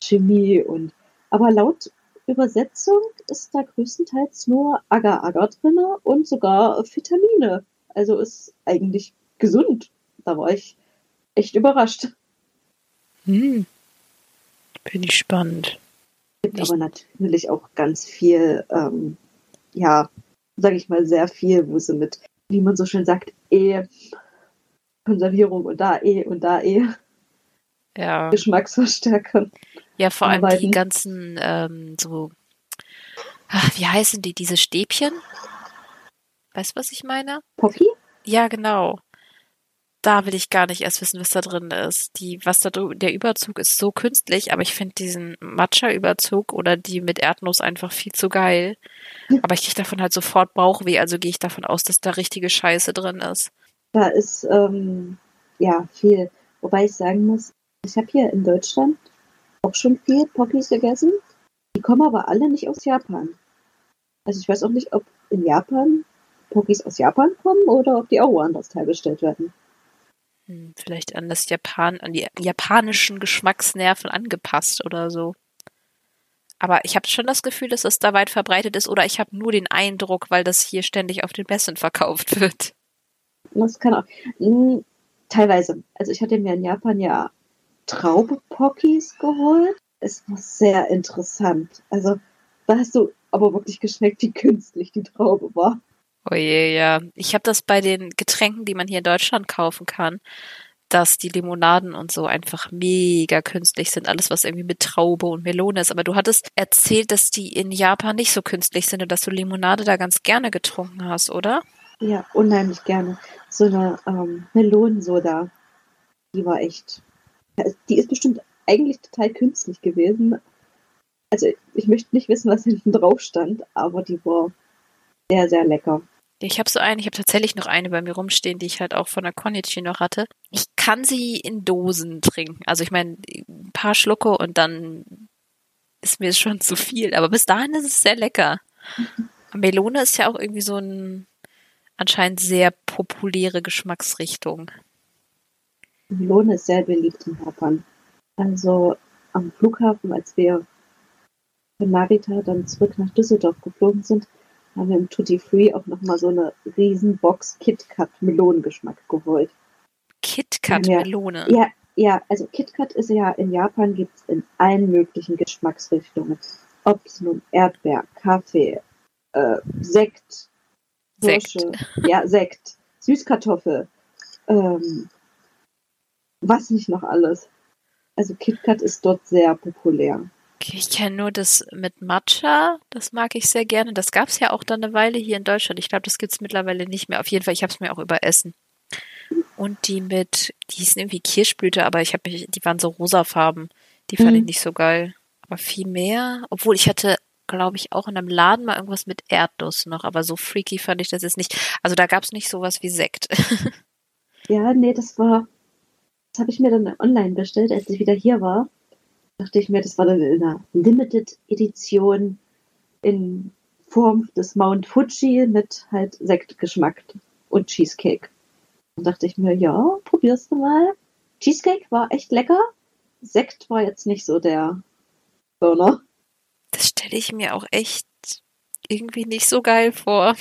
Chemie und aber laut Übersetzung ist da größtenteils nur Agar-Agar drin und sogar Vitamine. Also ist eigentlich gesund. Da war ich echt überrascht. Hm. Bin ich spannend. Gibt aber natürlich auch ganz viel, ähm, ja, sage ich mal, sehr viel, wo sie mit, wie man so schön sagt, E, Konservierung und da E und da E. Ja. Geschmacksverstärker. Ja, vor allem arbeiten. die ganzen, ähm, so, ach, wie heißen die, diese Stäbchen? Weißt du, was ich meine? Pocky? Ja, genau. Da will ich gar nicht erst wissen, was da drin ist. Die, was da der Überzug ist so künstlich, aber ich finde diesen Matcha-Überzug oder die mit Erdnuss einfach viel zu geil. [LAUGHS] Aber ich kriege davon halt sofort Bauchweh, also gehe ich davon aus, dass da richtige Scheiße drin ist. Da ist ähm, ja viel. Wobei ich sagen muss, ich habe hier in Deutschland auch schon viel Pockys gegessen. Die kommen aber alle nicht aus Japan. Also ich weiß auch nicht, ob in Japan Pockys aus Japan kommen oder ob die auch woanders hergestellt werden. Hm, vielleicht an das Japan, an die japanischen Geschmacksnerven angepasst oder so. Aber ich habe schon das Gefühl, dass es da weit verbreitet ist, oder ich habe nur den Eindruck, weil das hier ständig auf den Messen verkauft wird. Das kann auch. Hm, teilweise. Also ich hatte mir in Japan ja Traube-Pockies geholt. Es war sehr interessant. Also da hast du aber wirklich geschmeckt, wie künstlich die Traube war. Oh je, ja. Ich habe das bei den Getränken, die man hier in Deutschland kaufen kann, dass die Limonaden und so einfach mega künstlich sind. Alles, was irgendwie mit Traube und Melone ist. Aber du hattest erzählt, dass die in Japan nicht so künstlich sind und dass du Limonade da ganz gerne getrunken hast, oder? Ja, unheimlich gerne. So eine ähm, Melonensoda, die war echt die ist bestimmt eigentlich total künstlich gewesen. Also ich möchte nicht wissen, was hinten drauf stand, aber die war sehr, sehr lecker. Ich habe so eine, ich habe tatsächlich noch eine bei mir rumstehen, die ich halt auch von der Konichi noch hatte. Ich kann sie in Dosen trinken. Also ich meine, ein paar Schlucke und dann ist mir schon zu viel. Aber bis dahin ist es sehr lecker. [LAUGHS] Melone ist ja auch irgendwie so ein anscheinend sehr populäre Geschmacksrichtung. Melone ist sehr beliebt in Japan. Also am Flughafen, als wir von Narita dann zurück nach Düsseldorf geflogen sind, haben wir im Tutti Free auch nochmal so eine riesen Box KitKat Melonengeschmack geholt. KitKat Melone? Ja, ja, also KitKat ist ja in Japan gibt es in allen möglichen Geschmacksrichtungen. Ob es nun Erdbeer, Kaffee, äh, Sekt, Kirsche, Sekt. ja, Sekt, Süßkartoffel, ähm, was nicht noch alles. Also KitKat ist dort sehr populär. Ich kenne nur das mit Matcha, das mag ich sehr gerne. Das gab es ja auch dann eine Weile hier in Deutschland. Ich glaube, das gibt es mittlerweile nicht mehr. Auf jeden Fall, ich habe es mir auch überessen. Und die mit, die hießen irgendwie Kirschblüte, aber ich habe mich, die waren so rosafarben. Die fand mhm. ich nicht so geil. Aber viel mehr, obwohl ich hatte, glaube ich, auch in einem Laden mal irgendwas mit Erdnuss noch, aber so freaky fand ich das jetzt nicht. Also da gab es nicht sowas wie Sekt. [LAUGHS] ja, nee, das war, das habe ich mir dann online bestellt, als ich wieder hier war. Dachte ich mir, das war dann in einer Limited Edition in Form des Mount Fuji mit halt Sektgeschmack und Cheesecake. Dann dachte ich mir, ja, probierst du mal. Cheesecake war echt lecker. Sekt war jetzt nicht so der Burner. Das stelle ich mir auch echt irgendwie nicht so geil vor.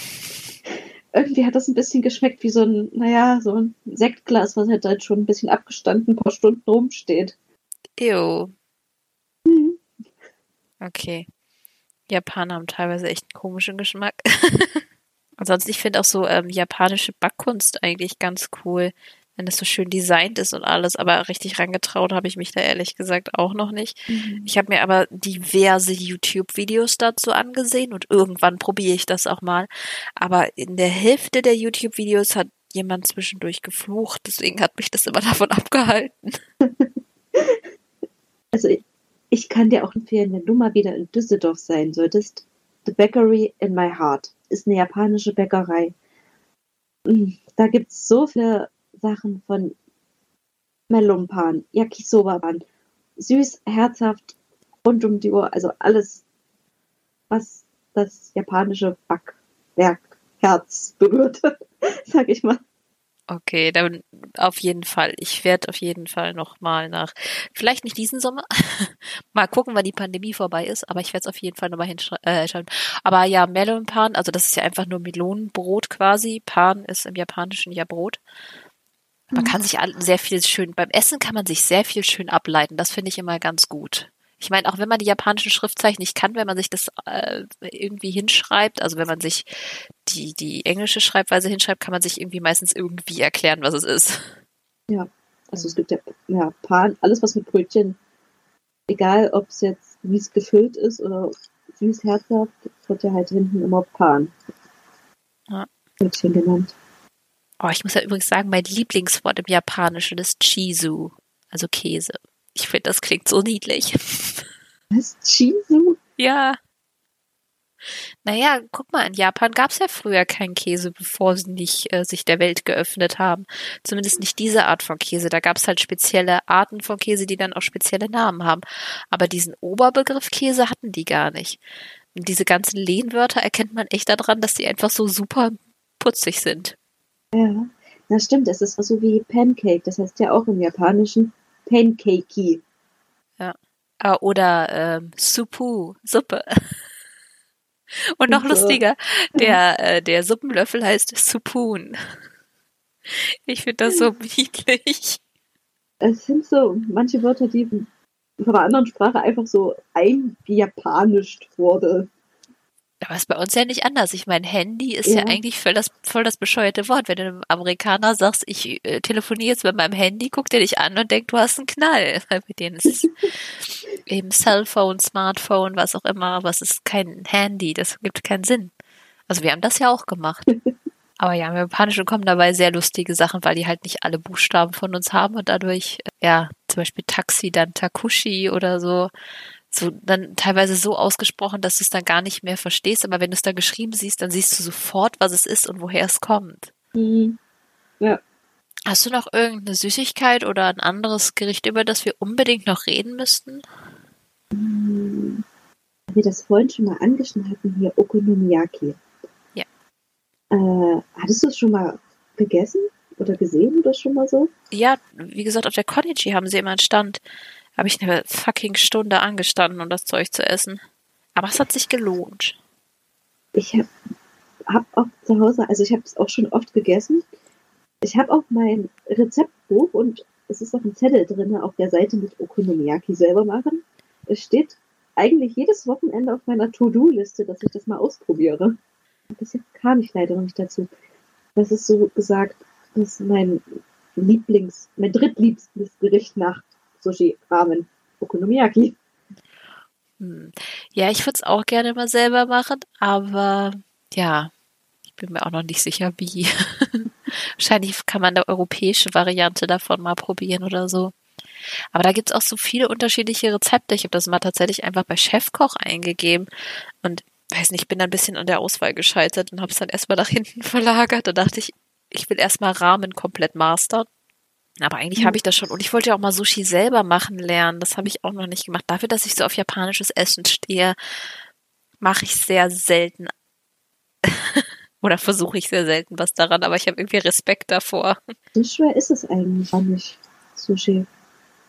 Irgendwie hat das ein bisschen geschmeckt wie so ein, naja, so ein Sektglas, was halt, halt schon ein bisschen abgestanden, ein paar Stunden rumsteht. Ew. Mhm. Okay. Japaner haben teilweise echt einen komischen Geschmack. [LAUGHS] Ansonsten, ich finde auch so ähm, japanische Backkunst eigentlich ganz cool wenn es so schön designt ist und alles, aber richtig rangetraut habe ich mich da ehrlich gesagt auch noch nicht. Mhm. Ich habe mir aber diverse YouTube-Videos dazu angesehen und irgendwann probiere ich das auch mal. Aber in der Hälfte der YouTube-Videos hat jemand zwischendurch geflucht, deswegen hat mich das immer davon [LAUGHS] abgehalten. [LAUGHS] Also ich, ich kann dir auch empfehlen, wenn du mal wieder in Düsseldorf sein solltest, The Bakery in My Heart ist eine japanische Bäckerei. Mm, da gibt es so viele Sachen von Melonpan, Yakisoba-Pan, süß, herzhaft, rund um die Uhr, also alles, was das japanische Backwerkherz berührt, [LAUGHS] sag ich mal. Okay, dann auf jeden Fall. Ich werde auf jeden Fall nochmal nach, vielleicht nicht diesen Sommer, [LAUGHS] mal gucken, wann die Pandemie vorbei ist, aber ich werde es auf jeden Fall nochmal hinschauen. Äh, aber ja, Melon Pan, also das ist ja einfach nur Melonenbrot quasi. Pan ist im Japanischen ja Brot. Man kann sich sehr viel schön, beim Essen kann man sich sehr viel schön ableiten. Das finde ich immer ganz gut. Ich meine, auch wenn man die japanischen Schriftzeichen nicht kann, wenn man sich das äh, irgendwie hinschreibt, also wenn man sich die, die englische Schreibweise hinschreibt, kann man sich irgendwie meistens irgendwie erklären, was es ist. Ja, also es gibt ja, ja Pan, alles was mit Brötchen, egal ob es jetzt, wie es gefüllt ist oder süß, herzhaft, wird ja halt hinten immer Pan. Ja. Brötchen genannt. Oh, ich muss ja übrigens sagen, mein Lieblingswort im Japanischen ist Chizu, also Käse. Ich finde, das klingt so niedlich. Was? Chizu? Ja. Naja, guck mal, in Japan gab es ja früher keinen Käse, bevor sie nicht äh, sich der Welt geöffnet haben. Zumindest nicht diese Art von Käse. Da gab es halt spezielle Arten von Käse, die dann auch spezielle Namen haben. Aber diesen Oberbegriff Käse hatten die gar nicht. Und diese ganzen Lehnwörter erkennt man echt daran, dass die einfach so super putzig sind. Ja, das stimmt. Es ist so wie Pancake. Das heißt ja auch im Japanischen Pancakey. Ja. Ah, oder ähm, Supu, Suppe. [LAUGHS] Und noch lustiger, [LAUGHS] der, äh, der Suppenlöffel heißt Supun. Ich finde das so niedlich. Es sind so manche Wörter, die von einer anderen Sprache einfach so eingejapanischt wurde. Aber ist bei uns ja nicht anders. Ich meine, Handy ist ja, ja eigentlich voll das, voll das bescheuerte Wort. Wenn du einem Amerikaner sagst, ich äh, telefoniere jetzt mit meinem Handy, guckt er dich an und denkt, du hast einen Knall. [LAUGHS] Weil bei denen ist eben Cellphone, Smartphone, was auch immer, aber es ist kein Handy. Das gibt keinen Sinn. Also wir haben das ja auch gemacht. [LAUGHS] Aber ja, im Japanischen kommen dabei sehr lustige Sachen, weil die halt nicht alle Buchstaben von uns haben und dadurch, äh, ja, zum Beispiel Taxi, dann Takushi oder so so dann teilweise so ausgesprochen, dass du es dann gar nicht mehr verstehst, aber wenn du es da geschrieben siehst, dann siehst du sofort, was es ist und woher es kommt. Mhm. Ja. Hast du noch irgendeine Süßigkeit oder ein anderes Gericht, über das wir unbedingt noch reden müssten? Mhm. Wir das vorhin schon mal angeschnitten hatten, hier Okonomiyaki. Ja. Äh, hattest du es schon mal gegessen oder gesehen oder schon mal so? Ja, wie gesagt, auf der Konichi haben sie immer einen Stand habe ich eine fucking Stunde angestanden, um das Zeug zu essen. Aber es hat sich gelohnt. Ich habe hab auch zu Hause, also ich habe es auch schon oft gegessen. Ich habe auch mein Rezeptbuch und es ist auch ein Zettel drin auf der Seite mit Okonomiyaki selber machen. Es steht eigentlich jedes Wochenende auf meiner To-Do-Liste, dass ich das mal ausprobiere. Bisher kam ich leider noch nicht dazu. Das ist so gesagt, das ist mein Lieblings, mein drittliebstes Gericht nach Sushi, Ramen, Okonomiyaki. Hm. Ja, ich würde es auch gerne mal selber machen, aber ja, ich bin mir auch noch nicht sicher, wie. [LAUGHS] Wahrscheinlich kann man eine europäische Variante davon mal probieren oder so. Aber da gibt's auch so viele unterschiedliche Rezepte. Ich habe das mal tatsächlich einfach bei Chefkoch eingegeben und weiß nicht, bin dann ein bisschen an der Auswahl gescheitert und habe es dann erstmal nach hinten [LAUGHS] verlagert. Da dachte ich, ich will erstmal Rahmen komplett mastern. Aber eigentlich mhm. habe ich das schon. Und ich wollte ja auch mal Sushi selber machen lernen. Das habe ich auch noch nicht gemacht. Dafür, dass ich so auf japanisches Essen stehe, mache ich sehr selten. [LAUGHS] Oder versuche ich sehr selten was daran, aber ich habe irgendwie Respekt davor. So schwer ist es eigentlich auch nicht, Sushi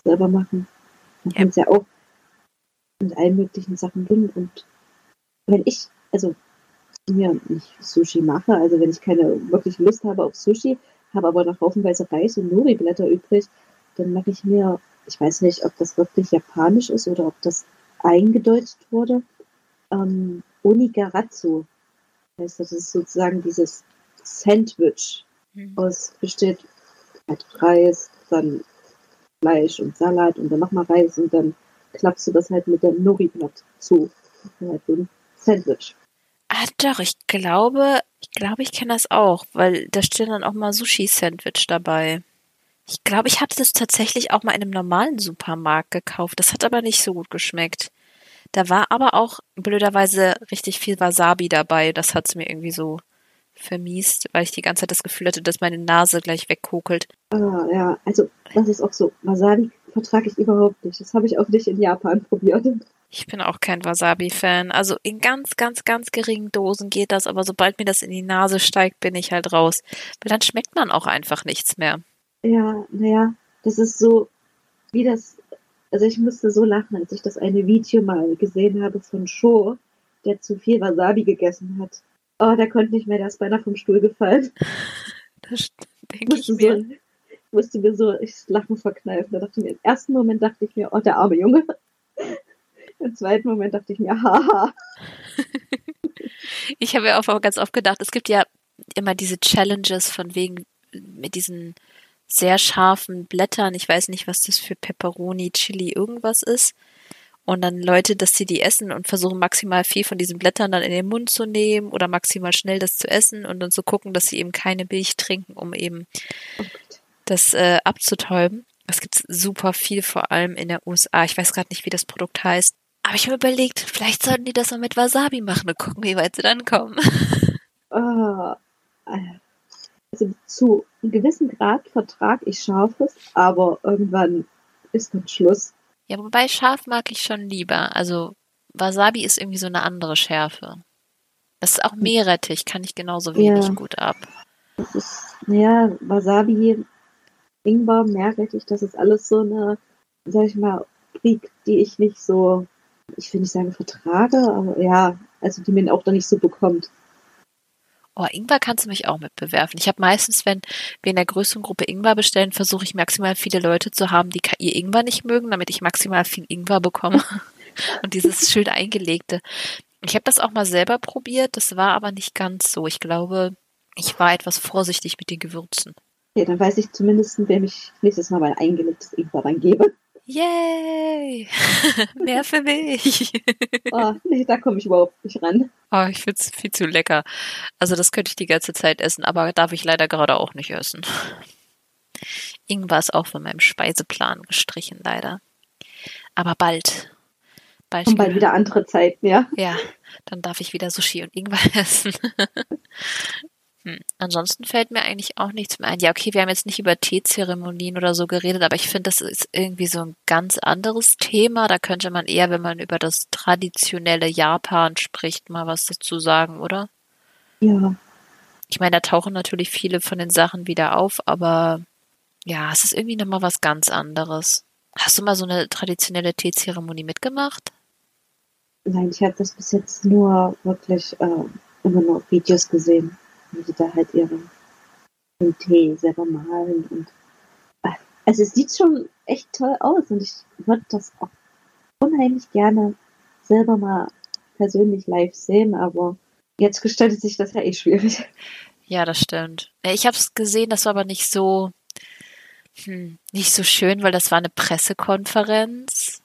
selber machen. Man ja. kann es ja auch mit allen möglichen Sachen tun. Und wenn ich, also mir nicht Sushi mache, also wenn ich keine wirklich Lust habe auf Sushi, habe aber noch haufenweise Reis und Nori-Blätter übrig, dann mache ich mir, ich weiß nicht, ob das wirklich japanisch ist oder ob das eingedeutscht wurde, ähm, Onigaratsu. Heißt das, das ist sozusagen dieses Sandwich mhm. aus, besteht halt Reis, dann Fleisch und Salat und dann nochmal Reis und dann klappst du das halt mit dem Nori-Blatt zu. Halt so ein Sandwich. Doch, ich glaube, ich glaube, ich kenne das auch, weil da steht dann auch mal Sushi-Sandwich dabei. Ich glaube, ich hatte das tatsächlich auch mal in einem normalen Supermarkt gekauft. Das hat aber nicht so gut geschmeckt. Da war aber auch blöderweise richtig viel Wasabi dabei. Das hat es mir irgendwie so vermiest, weil ich die ganze Zeit das Gefühl hatte, dass meine Nase gleich wegkokelt. Ah, ja, also das ist auch so. Wasabi vertrage ich überhaupt nicht. Das habe ich auch nicht in Japan probiert. Ich bin auch kein Wasabi-Fan. Also in ganz, ganz, ganz geringen Dosen geht das, aber sobald mir das in die Nase steigt, bin ich halt raus. Weil dann schmeckt man auch einfach nichts mehr. Ja, naja, das ist so, wie das, also ich musste so lachen, als ich das eine Video mal gesehen habe von Sho, der zu viel Wasabi gegessen hat. Oh, der konnte nicht mehr, der ist beinahe vom Stuhl gefallen. [LAUGHS] Das denke ich mir. So, musste mir so ich Lachen verkneifen. Da dachte ich mir, im ersten Moment dachte ich mir, oh, der arme Junge. Im zweiten Moment dachte ich mir, [LAUGHS] haha. ich habe ja auch ganz oft gedacht, es gibt ja immer diese Challenges von wegen mit diesen sehr scharfen Blättern. Ich weiß nicht, was das für Pepperoni, Chili, irgendwas ist. Und dann Leute, dass sie die essen und versuchen maximal viel von diesen Blättern dann in den Mund zu nehmen oder maximal schnell das zu essen und dann zu gucken, dass sie eben keine Milch trinken, um eben oh das äh, abzutäuben. Das gibt super viel, vor allem in der USA. Ich weiß gerade nicht, wie das Produkt heißt. Aber ich habe überlegt, vielleicht sollten die das mal mit Wasabi machen und gucken, wie weit sie dann kommen. [LAUGHS] Oh, also zu einem gewissen Grad vertrage ich Scharfes, aber irgendwann ist dann Schluss. Ja, wobei scharf mag ich schon lieber. Also Wasabi ist irgendwie so eine andere Schärfe. Das ist auch Meerrettich, kann ich genauso wenig ja. gut ab. Das ist, naja, Wasabi, Ingwer, Meerrettich, das ist alles so eine, sag ich mal, Krieg, die ich nicht so ich will nicht sagen vertrage, aber ja, also die man auch da nicht so bekommt. Oh, Ingwer kannst du mich auch mit bewerfen. Ich habe meistens, wenn wir in der größeren Gruppe Ingwer bestellen, versuche ich maximal viele Leute zu haben, die ihr Ingwer nicht mögen, damit ich maximal viel Ingwer bekomme. [LAUGHS] Und dieses schön eingelegte. Ich habe das auch mal selber probiert, das war aber nicht ganz so. Ich glaube, ich war etwas vorsichtig mit den Gewürzen. Ja, dann weiß ich zumindest, wem ich nächstes Mal mein eingelegtes Ingwer dann gebe. Yay! [LAUGHS] Mehr für mich. oh, nee, da komme ich überhaupt nicht ran. Oh, ich finde es viel zu lecker. Also das könnte ich die ganze Zeit essen, aber darf ich leider gerade auch nicht essen. Ingwer ist auch von meinem Speiseplan gestrichen, leider. Aber bald. Bald, und bald wieder andere Zeiten, ja. Ja, dann darf ich wieder Sushi und Ingwer essen. [LAUGHS] Hm. Ansonsten fällt mir eigentlich auch nichts mehr ein. Ja, okay, wir haben jetzt nicht über Teezeremonien oder so geredet, aber ich finde, das ist irgendwie so ein ganz anderes Thema. Da könnte man eher, wenn man über das traditionelle Japan spricht, mal was dazu sagen, oder? Ja. Ich meine, da tauchen natürlich viele von den Sachen wieder auf, aber ja, es ist irgendwie nochmal was ganz anderes. Hast du mal so eine traditionelle Teezeremonie mitgemacht? Nein, ich habe das bis jetzt nur wirklich äh, immer nur Videos gesehen wie sie da halt ihren, Tee selber malen und ah, also es sieht schon echt toll aus und ich würde das auch unheimlich gerne selber mal persönlich live sehen, aber jetzt gestaltet sich das ja eh schwierig. Ja, das stimmt. Ich habe es gesehen, das war aber nicht so Hm, nicht so schön, weil das war eine Pressekonferenz.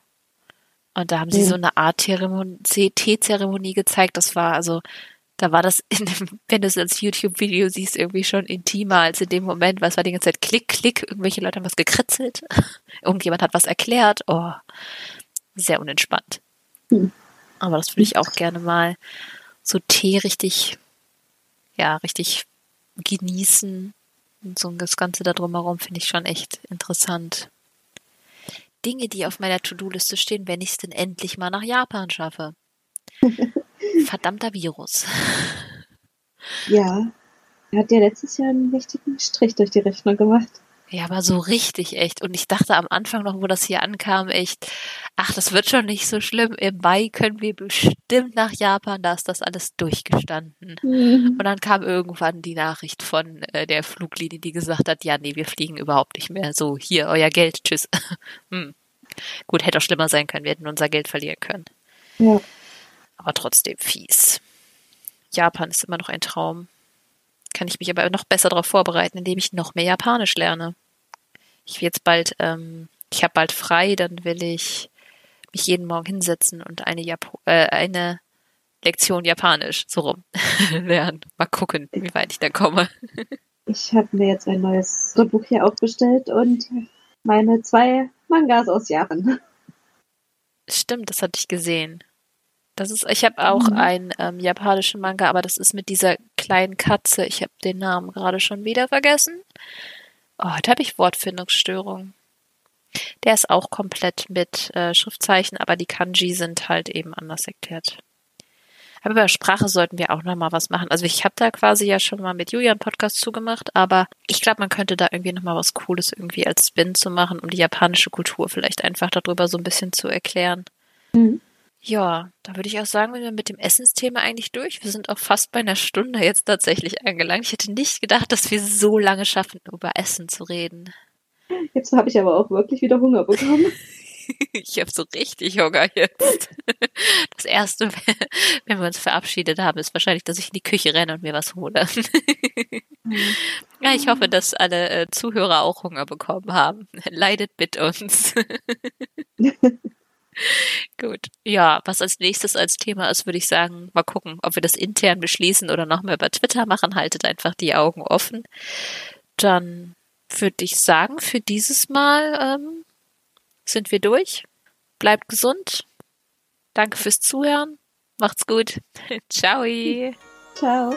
Und da haben sie Ja. so eine Art Teezeremonie gezeigt. Das war also, da war das, in dem, [LAUGHS] wenn du es als YouTube-Video siehst, irgendwie schon intimer als in dem Moment, weil es war die ganze Zeit Klick, Klick, irgendwelche Leute haben was gekritzelt. [LAUGHS] Irgendjemand hat was erklärt. Oh, sehr unentspannt. Hm. Aber das würde ich auch gerne mal so Tee richtig, ja, richtig genießen. Und so das Ganze da drumherum finde ich schon echt interessant. Dinge, die auf meiner To-Do-Liste stehen, wenn ich es denn endlich mal nach Japan schaffe. [LAUGHS] Verdammter Virus. [LAUGHS] Ja. Er hat ja letztes Jahr einen richtigen Strich durch die Rechnung gemacht. Ja, aber so richtig echt. Und ich dachte am Anfang noch, wo das hier ankam, echt, ach, das wird schon nicht so schlimm. Im Mai können wir bestimmt nach Japan, da ist das alles durchgestanden. Und dann kam irgendwann die Nachricht von äh, der Fluglinie, die gesagt hat, ja, nee, wir fliegen überhaupt nicht mehr. So, hier, euer Geld, tschüss. [LAUGHS] hm. Gut, hätte auch schlimmer sein können, wir hätten unser Geld verlieren können. Ja. Aber trotzdem fies. Japan ist immer noch ein Traum. Kann ich mich aber noch besser darauf vorbereiten, indem ich noch mehr Japanisch lerne. Ich will jetzt bald, ähm, ich habe bald frei, dann will ich mich jeden Morgen hinsetzen und eine, Japo äh, eine Lektion Japanisch so rum [LAUGHS] lernen. Mal gucken, wie weit ich da komme. Ich habe mir jetzt ein neues Notebook hier auch bestellt und meine zwei Mangas aus Japan. Stimmt, das hatte ich gesehen. Das ist, ich habe auch Mhm. einen ähm, japanischen Manga, aber das ist mit dieser kleinen Katze. Ich habe den Namen gerade schon wieder vergessen. Oh, da habe ich Wortfindungsstörung. Der ist auch komplett mit äh, Schriftzeichen, aber die Kanji sind halt eben anders erklärt. Aber über Sprache sollten wir auch noch mal was machen. Also ich habe da quasi ja schon mal mit Julian Podcast zugemacht, aber ich glaube, man könnte da irgendwie noch mal was Cooles irgendwie als Spin zu machen, um die japanische Kultur vielleicht einfach darüber so ein bisschen zu erklären. Mhm. Ja, da würde ich auch sagen, wir sind mit dem Essensthema eigentlich durch. Wir sind auch fast bei einer Stunde jetzt tatsächlich angelangt. Ich hätte nicht gedacht, dass wir so lange schaffen, über Essen zu reden. Jetzt habe ich aber auch wirklich wieder Hunger bekommen. [LAUGHS] Ich habe so richtig Hunger jetzt. Das erste, [LAUGHS] wenn wir uns verabschiedet haben, ist wahrscheinlich, dass ich in die Küche renne und mir was hole. Ja, ich hoffe, dass alle äh, Zuhörer auch Hunger bekommen haben. Leidet mit uns. [LAUGHS] Gut. Ja, was als nächstes als Thema ist, würde ich sagen, mal gucken, ob wir das intern beschließen oder nochmal über Twitter machen. Haltet einfach die Augen offen. Dann würde ich sagen, für dieses Mal ähm, sind wir durch. Bleibt gesund. Danke fürs Zuhören. Macht's gut. [LAUGHS] Ciao. Ciao.